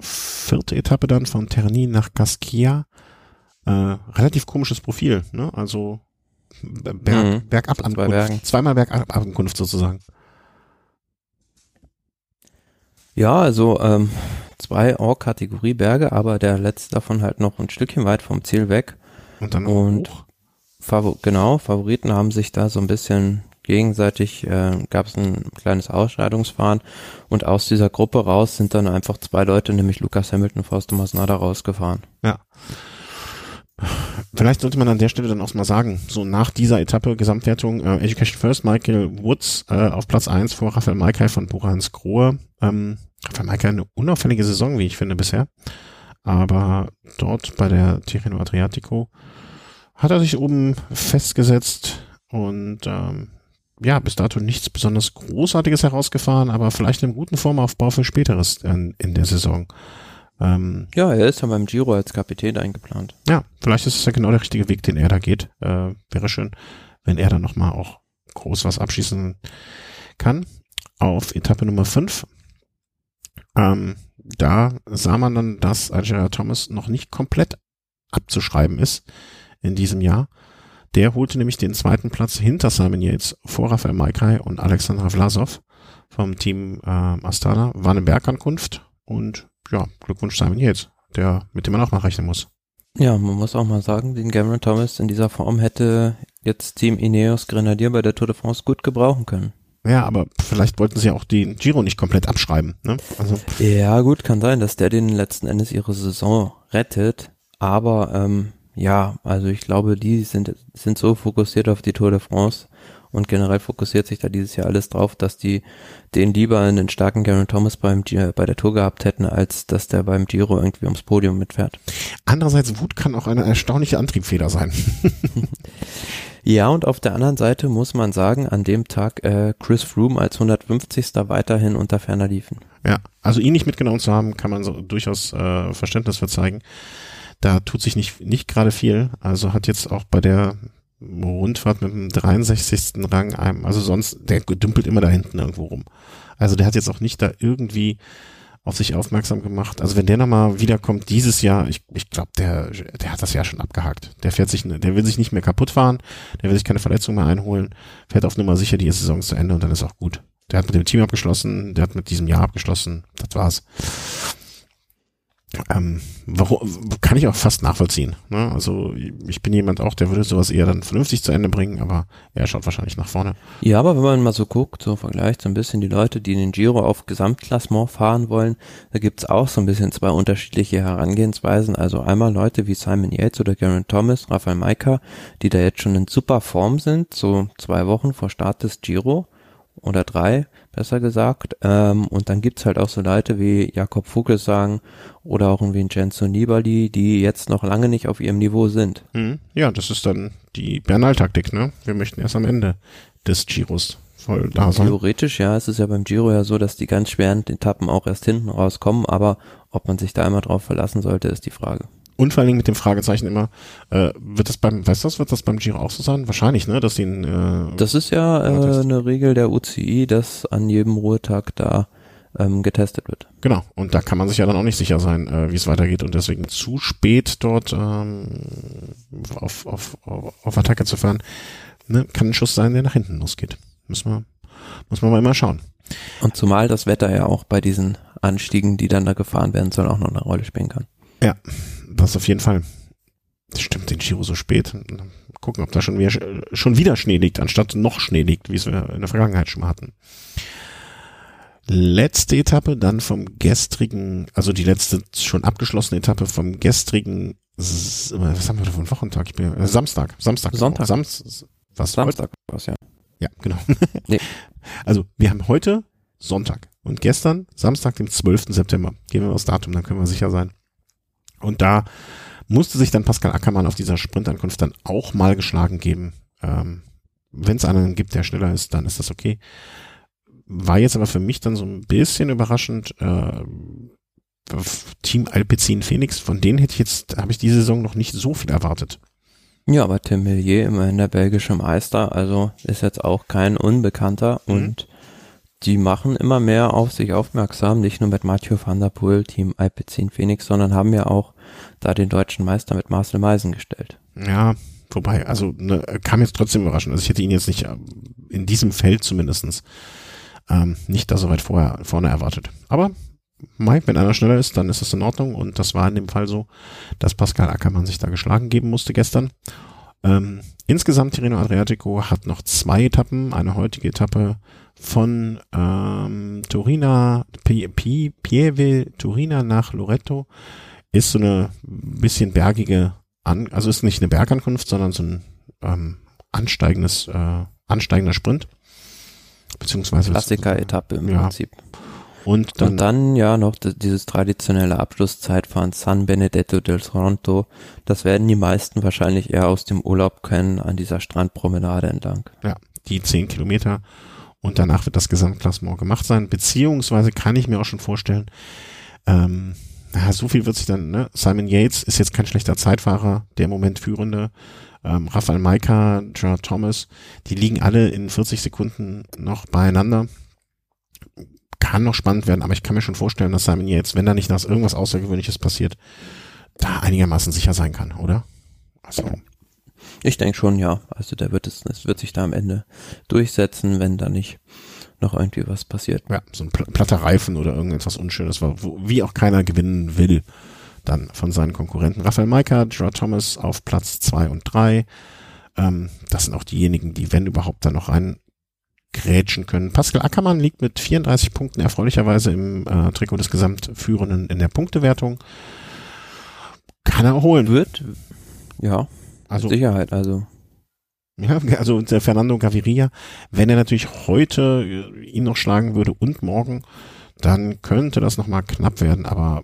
[SPEAKER 1] vierte Etappe dann von Terni nach Gaskia. Äh, relativ komisches Profil, ne? Also Berg, mhm. Bergab Ankunft. Zwei Zweimal Bergab Ankunft sozusagen.
[SPEAKER 2] Ja, also ähm, zwei Or-Kategorie Berge, aber der letzte davon halt noch ein Stückchen weit vom Ziel weg.
[SPEAKER 1] Und dann
[SPEAKER 2] und hoch? Favor genau, Favoriten haben sich da so ein bisschen gegenseitig, äh, gab es ein kleines Ausscheidungsfahren und aus dieser Gruppe raus sind dann einfach zwei Leute, nämlich Lukas Hamilton und Fausto Masnada rausgefahren.
[SPEAKER 1] Ja. Vielleicht sollte man an der Stelle dann auch mal sagen, so nach dieser Etappe Gesamtwertung äh, Education First, Michael Woods äh, auf Platz eins vor Raphael Maikay von Burans Grohe. Ähm, Raphael Maikay eine unauffällige Saison, wie ich finde, bisher. Aber dort bei der Tirreno Adriatico hat er sich oben festgesetzt und ähm, ja, bis dato nichts besonders Großartiges herausgefahren, aber vielleicht einen guten Formaufbau für späteres in, in der Saison.
[SPEAKER 2] Ähm, ja, er ist ja beim Giro als Kapitän eingeplant.
[SPEAKER 1] Ja, vielleicht ist es ja genau der richtige Weg, den er da geht. Äh, wäre schön, wenn er dann nochmal auch groß was abschießen kann. Auf Etappe Nummer 5. Ähm, da sah man dann, dass Algeria Thomas noch nicht komplett abzuschreiben ist in diesem Jahr. Der holte nämlich den zweiten Platz hinter Simon Yates vor Rafael Maikai und Alexander Vlasov vom Team äh, Astana. War eine Bergankunft und ja, Glückwunsch Simon Yates, der, mit dem man auch mal rechnen muss.
[SPEAKER 2] Ja, man muss auch mal sagen, den Cameron Thomas in dieser Form hätte jetzt Team Ineos Grenadier bei der Tour de France gut gebrauchen können.
[SPEAKER 1] Ja, aber vielleicht wollten sie auch den Giro nicht komplett abschreiben. Ne?
[SPEAKER 2] Also. Ja, gut, kann sein, dass der den letzten Endes ihre Saison rettet. Aber ähm, ja, also ich glaube, die sind, sind so fokussiert auf die Tour de France und generell fokussiert sich da dieses Jahr alles drauf, dass die den lieber einen starken Garen Thomas beim bei der Tour gehabt hätten, als dass der beim Giro irgendwie ums Podium mitfährt.
[SPEAKER 1] Andererseits, Wut kann auch eine erstaunliche Antriebfeder sein.
[SPEAKER 2] ja, und auf der anderen Seite muss man sagen, an dem Tag äh, Chris Froome als 150. weiterhin unter ferner liefen.
[SPEAKER 1] Ja, also ihn nicht mitgenommen zu haben, kann man so durchaus äh, Verständnis für zeigen. Da tut sich nicht, nicht gerade viel. Also hat jetzt auch bei der Rundfahrt mit dem 63. Rang einem, also sonst, der dümpelt immer da hinten irgendwo rum. Also der hat jetzt auch nicht da irgendwie auf sich aufmerksam gemacht. Also wenn der nochmal wiederkommt dieses Jahr, ich, ich glaube, der, der hat das Jahr schon abgehakt. Der fährt sich, der will sich nicht mehr kaputt fahren, der will sich keine Verletzung mehr einholen, fährt auf Nummer sicher die Saison zu Ende und dann ist auch gut. Der hat mit dem Team abgeschlossen, der hat mit diesem Jahr abgeschlossen, das war's ähm, warum, kann ich auch fast nachvollziehen. Ne? Also ich bin jemand auch, der würde sowas eher dann vernünftig zu Ende bringen, aber er schaut wahrscheinlich nach vorne.
[SPEAKER 2] Ja, aber wenn man mal so guckt, so vergleicht so ein bisschen die Leute, die in den Giro auf Gesamtklassement fahren wollen, da gibt's auch so ein bisschen zwei unterschiedliche Herangehensweisen. Also einmal Leute wie Simon Yates oder Garen Thomas, Rafael Maika, die da jetzt schon in super Form sind, so zwei Wochen vor Start des Giro oder drei, besser gesagt. Ähm, und dann gibt's halt auch so Leute wie Jakob Vogelsang oder auch ein Vincenzo Nibali, die jetzt noch lange nicht auf ihrem Niveau sind.
[SPEAKER 1] Hm. Ja, das ist dann die Bernal-Taktik, ne? Wir möchten erst am Ende des Giros voll da sein.
[SPEAKER 2] Theoretisch, ja, es ist ja beim Giro ja so, dass die ganz schweren Etappen auch erst hinten rauskommen, aber ob man sich da immer drauf verlassen sollte, ist die Frage.
[SPEAKER 1] Und vor allen Dingen mit dem Fragezeichen immer, äh, wird das beim, weißt du was, wird das beim Giro auch so sein? Wahrscheinlich, ne, dass die äh,
[SPEAKER 2] Das ist ja äh, eine Regel der UCI, dass an jedem Ruhetag da ähm, getestet wird.
[SPEAKER 1] Genau, und da kann man sich ja dann auch nicht sicher sein, äh, wie es weitergeht und deswegen zu spät dort ähm, auf, auf, auf Attacke zu fahren, ne, kann ein Schuss sein, der nach hinten losgeht. Müssen wir, muss man mal immer schauen.
[SPEAKER 2] Und zumal das Wetter ja auch bei diesen Anstiegen, die dann da gefahren werden, soll auch noch eine Rolle spielen kann.
[SPEAKER 1] Ja, das auf jeden Fall. Das stimmt, den Giro so spät. Gucken, ob da schon wieder, schon wieder Schnee liegt, anstatt noch Schnee liegt, wie es wir in der Vergangenheit schon mal hatten. Letzte Etappe dann vom gestrigen, also die letzte schon abgeschlossene Etappe vom gestrigen, was haben wir da einen Wochentag? Ich bin, äh, Samstag, Samstag.
[SPEAKER 2] Sonntag.
[SPEAKER 1] Sams,
[SPEAKER 2] was? Samstag, was, ja.
[SPEAKER 1] Ja, genau. Nee. Also, wir haben heute Sonntag und gestern Samstag, dem 12. September. Gehen wir aufs Datum, dann können wir sicher sein. Und da musste sich dann Pascal Ackermann auf dieser Sprintankunft dann auch mal geschlagen geben. Ähm, Wenn es einen gibt, der schneller ist, dann ist das okay. War jetzt aber für mich dann so ein bisschen überraschend. Äh, Team Alpecin Phoenix, von denen hätte ich jetzt, habe ich diese Saison noch nicht so viel erwartet.
[SPEAKER 2] Ja, aber Tim Millier, immerhin der belgische Meister, also ist jetzt auch kein Unbekannter mhm. und die machen immer mehr auf sich aufmerksam, nicht nur mit Mathieu van der Poel, Team Alpecin Phoenix, sondern haben ja auch da den deutschen Meister mit Marcel Meisen gestellt.
[SPEAKER 1] Ja, wobei, also ne, kam jetzt trotzdem überraschend. Also ich hätte ihn jetzt nicht äh, in diesem Feld zumindestens ähm, nicht da so weit vorher vorne erwartet. Aber Mike, wenn einer schneller ist, dann ist das in Ordnung. Und das war in dem Fall so, dass Pascal Ackermann sich da geschlagen geben musste gestern. Ähm, insgesamt Tirreno Adriatico hat noch zwei Etappen. Eine heutige Etappe von ähm, Turina, Pieve, Turina nach Loreto ist so eine bisschen bergige, An also ist nicht eine Bergankunft, sondern so ein ähm, ansteigendes, äh, ansteigender Sprint. Beziehungsweise
[SPEAKER 2] Klassiker-Etappe im
[SPEAKER 1] ja.
[SPEAKER 2] Prinzip.
[SPEAKER 1] Und dann,
[SPEAKER 2] und dann ja noch dieses traditionelle Abschlusszeitfahren San Benedetto del Toronto. Das werden die meisten wahrscheinlich eher aus dem Urlaub kennen, an dieser Strandpromenade entlang.
[SPEAKER 1] Ja, die zehn Kilometer und danach wird das Gesamtklassement gemacht sein. Beziehungsweise kann ich mir auch schon vorstellen, ähm, na, so viel wird sich dann, ne? Simon Yates ist jetzt kein schlechter Zeitfahrer, der im Moment führende. Ähm, Rafael Maika, Gerard Thomas, die liegen alle in 40 Sekunden noch beieinander. Kann noch spannend werden, aber ich kann mir schon vorstellen, dass Simon Yates, wenn da nicht nach irgendwas Außergewöhnliches passiert, da einigermaßen sicher sein kann, oder?
[SPEAKER 2] Also. Ich denke schon, ja. Also der wird es, es wird sich da am Ende durchsetzen, wenn da nicht noch irgendwie was passiert.
[SPEAKER 1] Ja, so ein platter Reifen oder irgendetwas Unschönes, wo, wie auch keiner gewinnen will, dann von seinen Konkurrenten. Raphael Maika, Gerard Thomas auf Platz zwei und drei. Ähm, das sind auch diejenigen, die, wenn überhaupt, dann noch rein grätschen können. Pascal Ackermann liegt mit 34 Punkten erfreulicherweise im äh, Trikot des Gesamtführenden in der Punktewertung. Kann er holen.
[SPEAKER 2] Wird, ja, also, Sicherheit, also.
[SPEAKER 1] Ja, also der Fernando Gaviria, wenn er natürlich heute äh, ihn noch schlagen würde und morgen, dann könnte das nochmal knapp werden, aber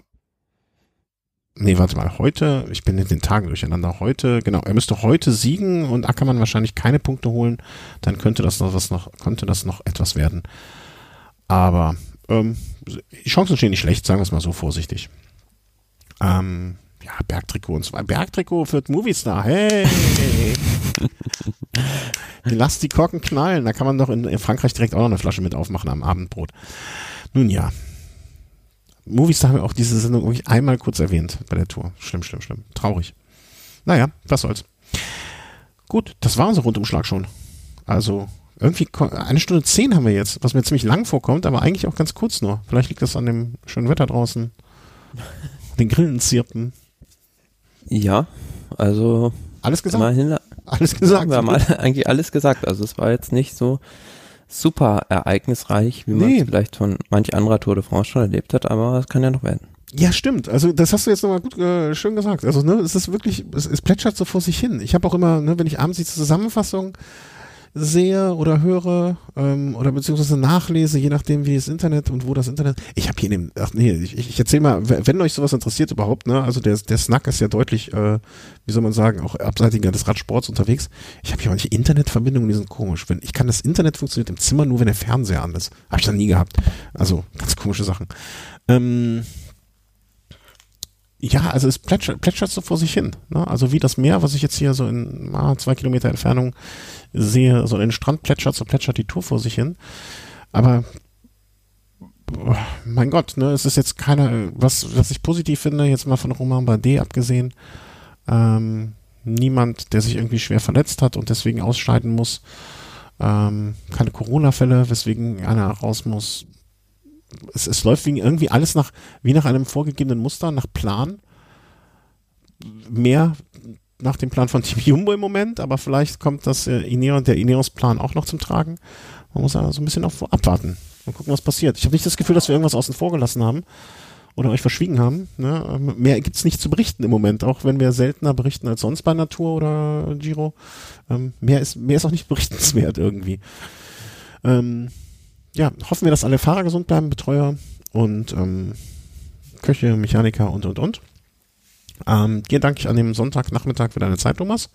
[SPEAKER 1] Nee, warte mal, heute, ich bin in den Tagen durcheinander. Heute, genau, er müsste heute siegen und Ackermann wahrscheinlich keine Punkte holen, dann könnte das noch was noch, könnte das noch etwas werden. Aber ähm, die Chancen stehen nicht schlecht, sagen wir es mal so vorsichtig. Ähm, ja, Bergtrikot und zwar Bergtrikot für Movistar. Hey! Lass die Korken knallen. Da kann man doch in, in Frankreich direkt auch noch eine Flasche mit aufmachen am Abendbrot. Nun ja, Movies haben wir auch diese Sendung irgendwie einmal kurz erwähnt bei der Tour. Schlimm, schlimm, schlimm. Traurig. Naja, was soll's. Gut, das war unser Rundumschlag schon. Also irgendwie eine Stunde zehn haben wir jetzt, was mir ziemlich lang vorkommt, aber eigentlich auch ganz kurz nur. Vielleicht liegt das an dem schönen Wetter draußen, den Grillen zirpen.
[SPEAKER 2] Ja, also
[SPEAKER 1] alles gesagt.
[SPEAKER 2] alles gesagt. Wir haben alle, eigentlich alles gesagt. Also es war jetzt nicht so super ereignisreich, wie man es vielleicht von manch anderer Tour de France schon erlebt hat, aber es kann ja noch werden.
[SPEAKER 1] Ja, stimmt. Also das hast du jetzt nochmal gut äh, schön gesagt. Also ne, es ist wirklich, es, es plätschert so vor sich hin. Ich habe auch immer, ne, wenn ich abends die Zusammenfassung sehe oder höre ähm, oder beziehungsweise nachlese, je nachdem wie das Internet und wo das Internet. Ich habe hier in dem, ach nee, ich, ich erzähl mal, wenn euch sowas interessiert überhaupt, ne, also der, der Snack ist ja deutlich, äh, wie soll man sagen, auch abseitiger des Radsports unterwegs. Ich habe hier manche Internetverbindungen, die sind komisch. Wenn, ich kann das Internet funktioniert im Zimmer nur, wenn der Fernseher an ist. Habe ich noch nie gehabt. Also ganz komische Sachen. Ähm, ja, also es plätschert, plätschert so vor sich hin. Ne? Also wie das Meer, was ich jetzt hier so in ah, zwei Kilometer Entfernung sehe, so den Strand plätschert, so plätschert die Tour vor sich hin. Aber mein Gott, ne, es ist jetzt keiner, was, was ich positiv finde, jetzt mal von Romain Bardet abgesehen, ähm, niemand, der sich irgendwie schwer verletzt hat und deswegen ausscheiden muss. Ähm, keine Corona-Fälle, weswegen einer raus muss es, es läuft wie, irgendwie alles nach, wie nach einem vorgegebenen Muster, nach Plan. Mehr nach dem Plan von Team Jumbo im Moment, aber vielleicht kommt das äh, Ineos, der Ineos-Plan auch noch zum Tragen. Man muss also ein bisschen auf, abwarten und gucken, was passiert. Ich habe nicht das Gefühl, dass wir irgendwas außen vor gelassen haben oder euch verschwiegen haben. Ne? Ähm, mehr gibt's nicht zu berichten im Moment, auch wenn wir seltener berichten als sonst bei Natur oder Giro. Ähm, mehr, ist, mehr ist auch nicht berichtenswert irgendwie. Ähm, ja, hoffen wir, dass alle Fahrer gesund bleiben, Betreuer und ähm, Köche, Mechaniker und und und. Ähm, dir danke ich an dem Sonntagnachmittag für deine Zeit, Thomas.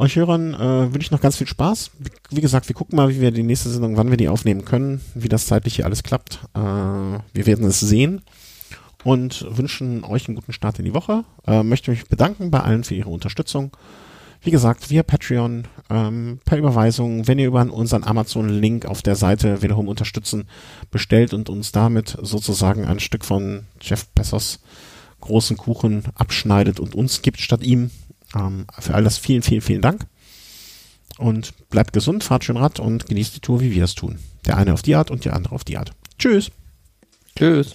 [SPEAKER 1] Euch Hörern äh, wünsche ich noch ganz viel Spaß. Wie, wie, gesagt, wir gucken mal, wie wir die nächste Sendung, wann wir die aufnehmen können, wie das zeitlich hier alles klappt. Äh, wir werden es sehen und wünschen euch einen guten Start in die Woche. Äh, möchte mich bedanken bei allen für ihre Unterstützung. Wie gesagt, via Patreon, ähm, per Überweisung, wenn ihr über unseren Amazon-Link auf der Seite Wiederum unterstützen bestellt und uns damit sozusagen ein Stück von Jeff Bezos großen Kuchen abschneidet und uns gibt statt ihm. Ähm, für all das vielen, vielen, vielen Dank. Und bleibt gesund, fahrt schön Rad und genießt die Tour, wie wir es tun. Der eine auf die Art und der andere auf die Art. Tschüss.
[SPEAKER 2] Tschüss.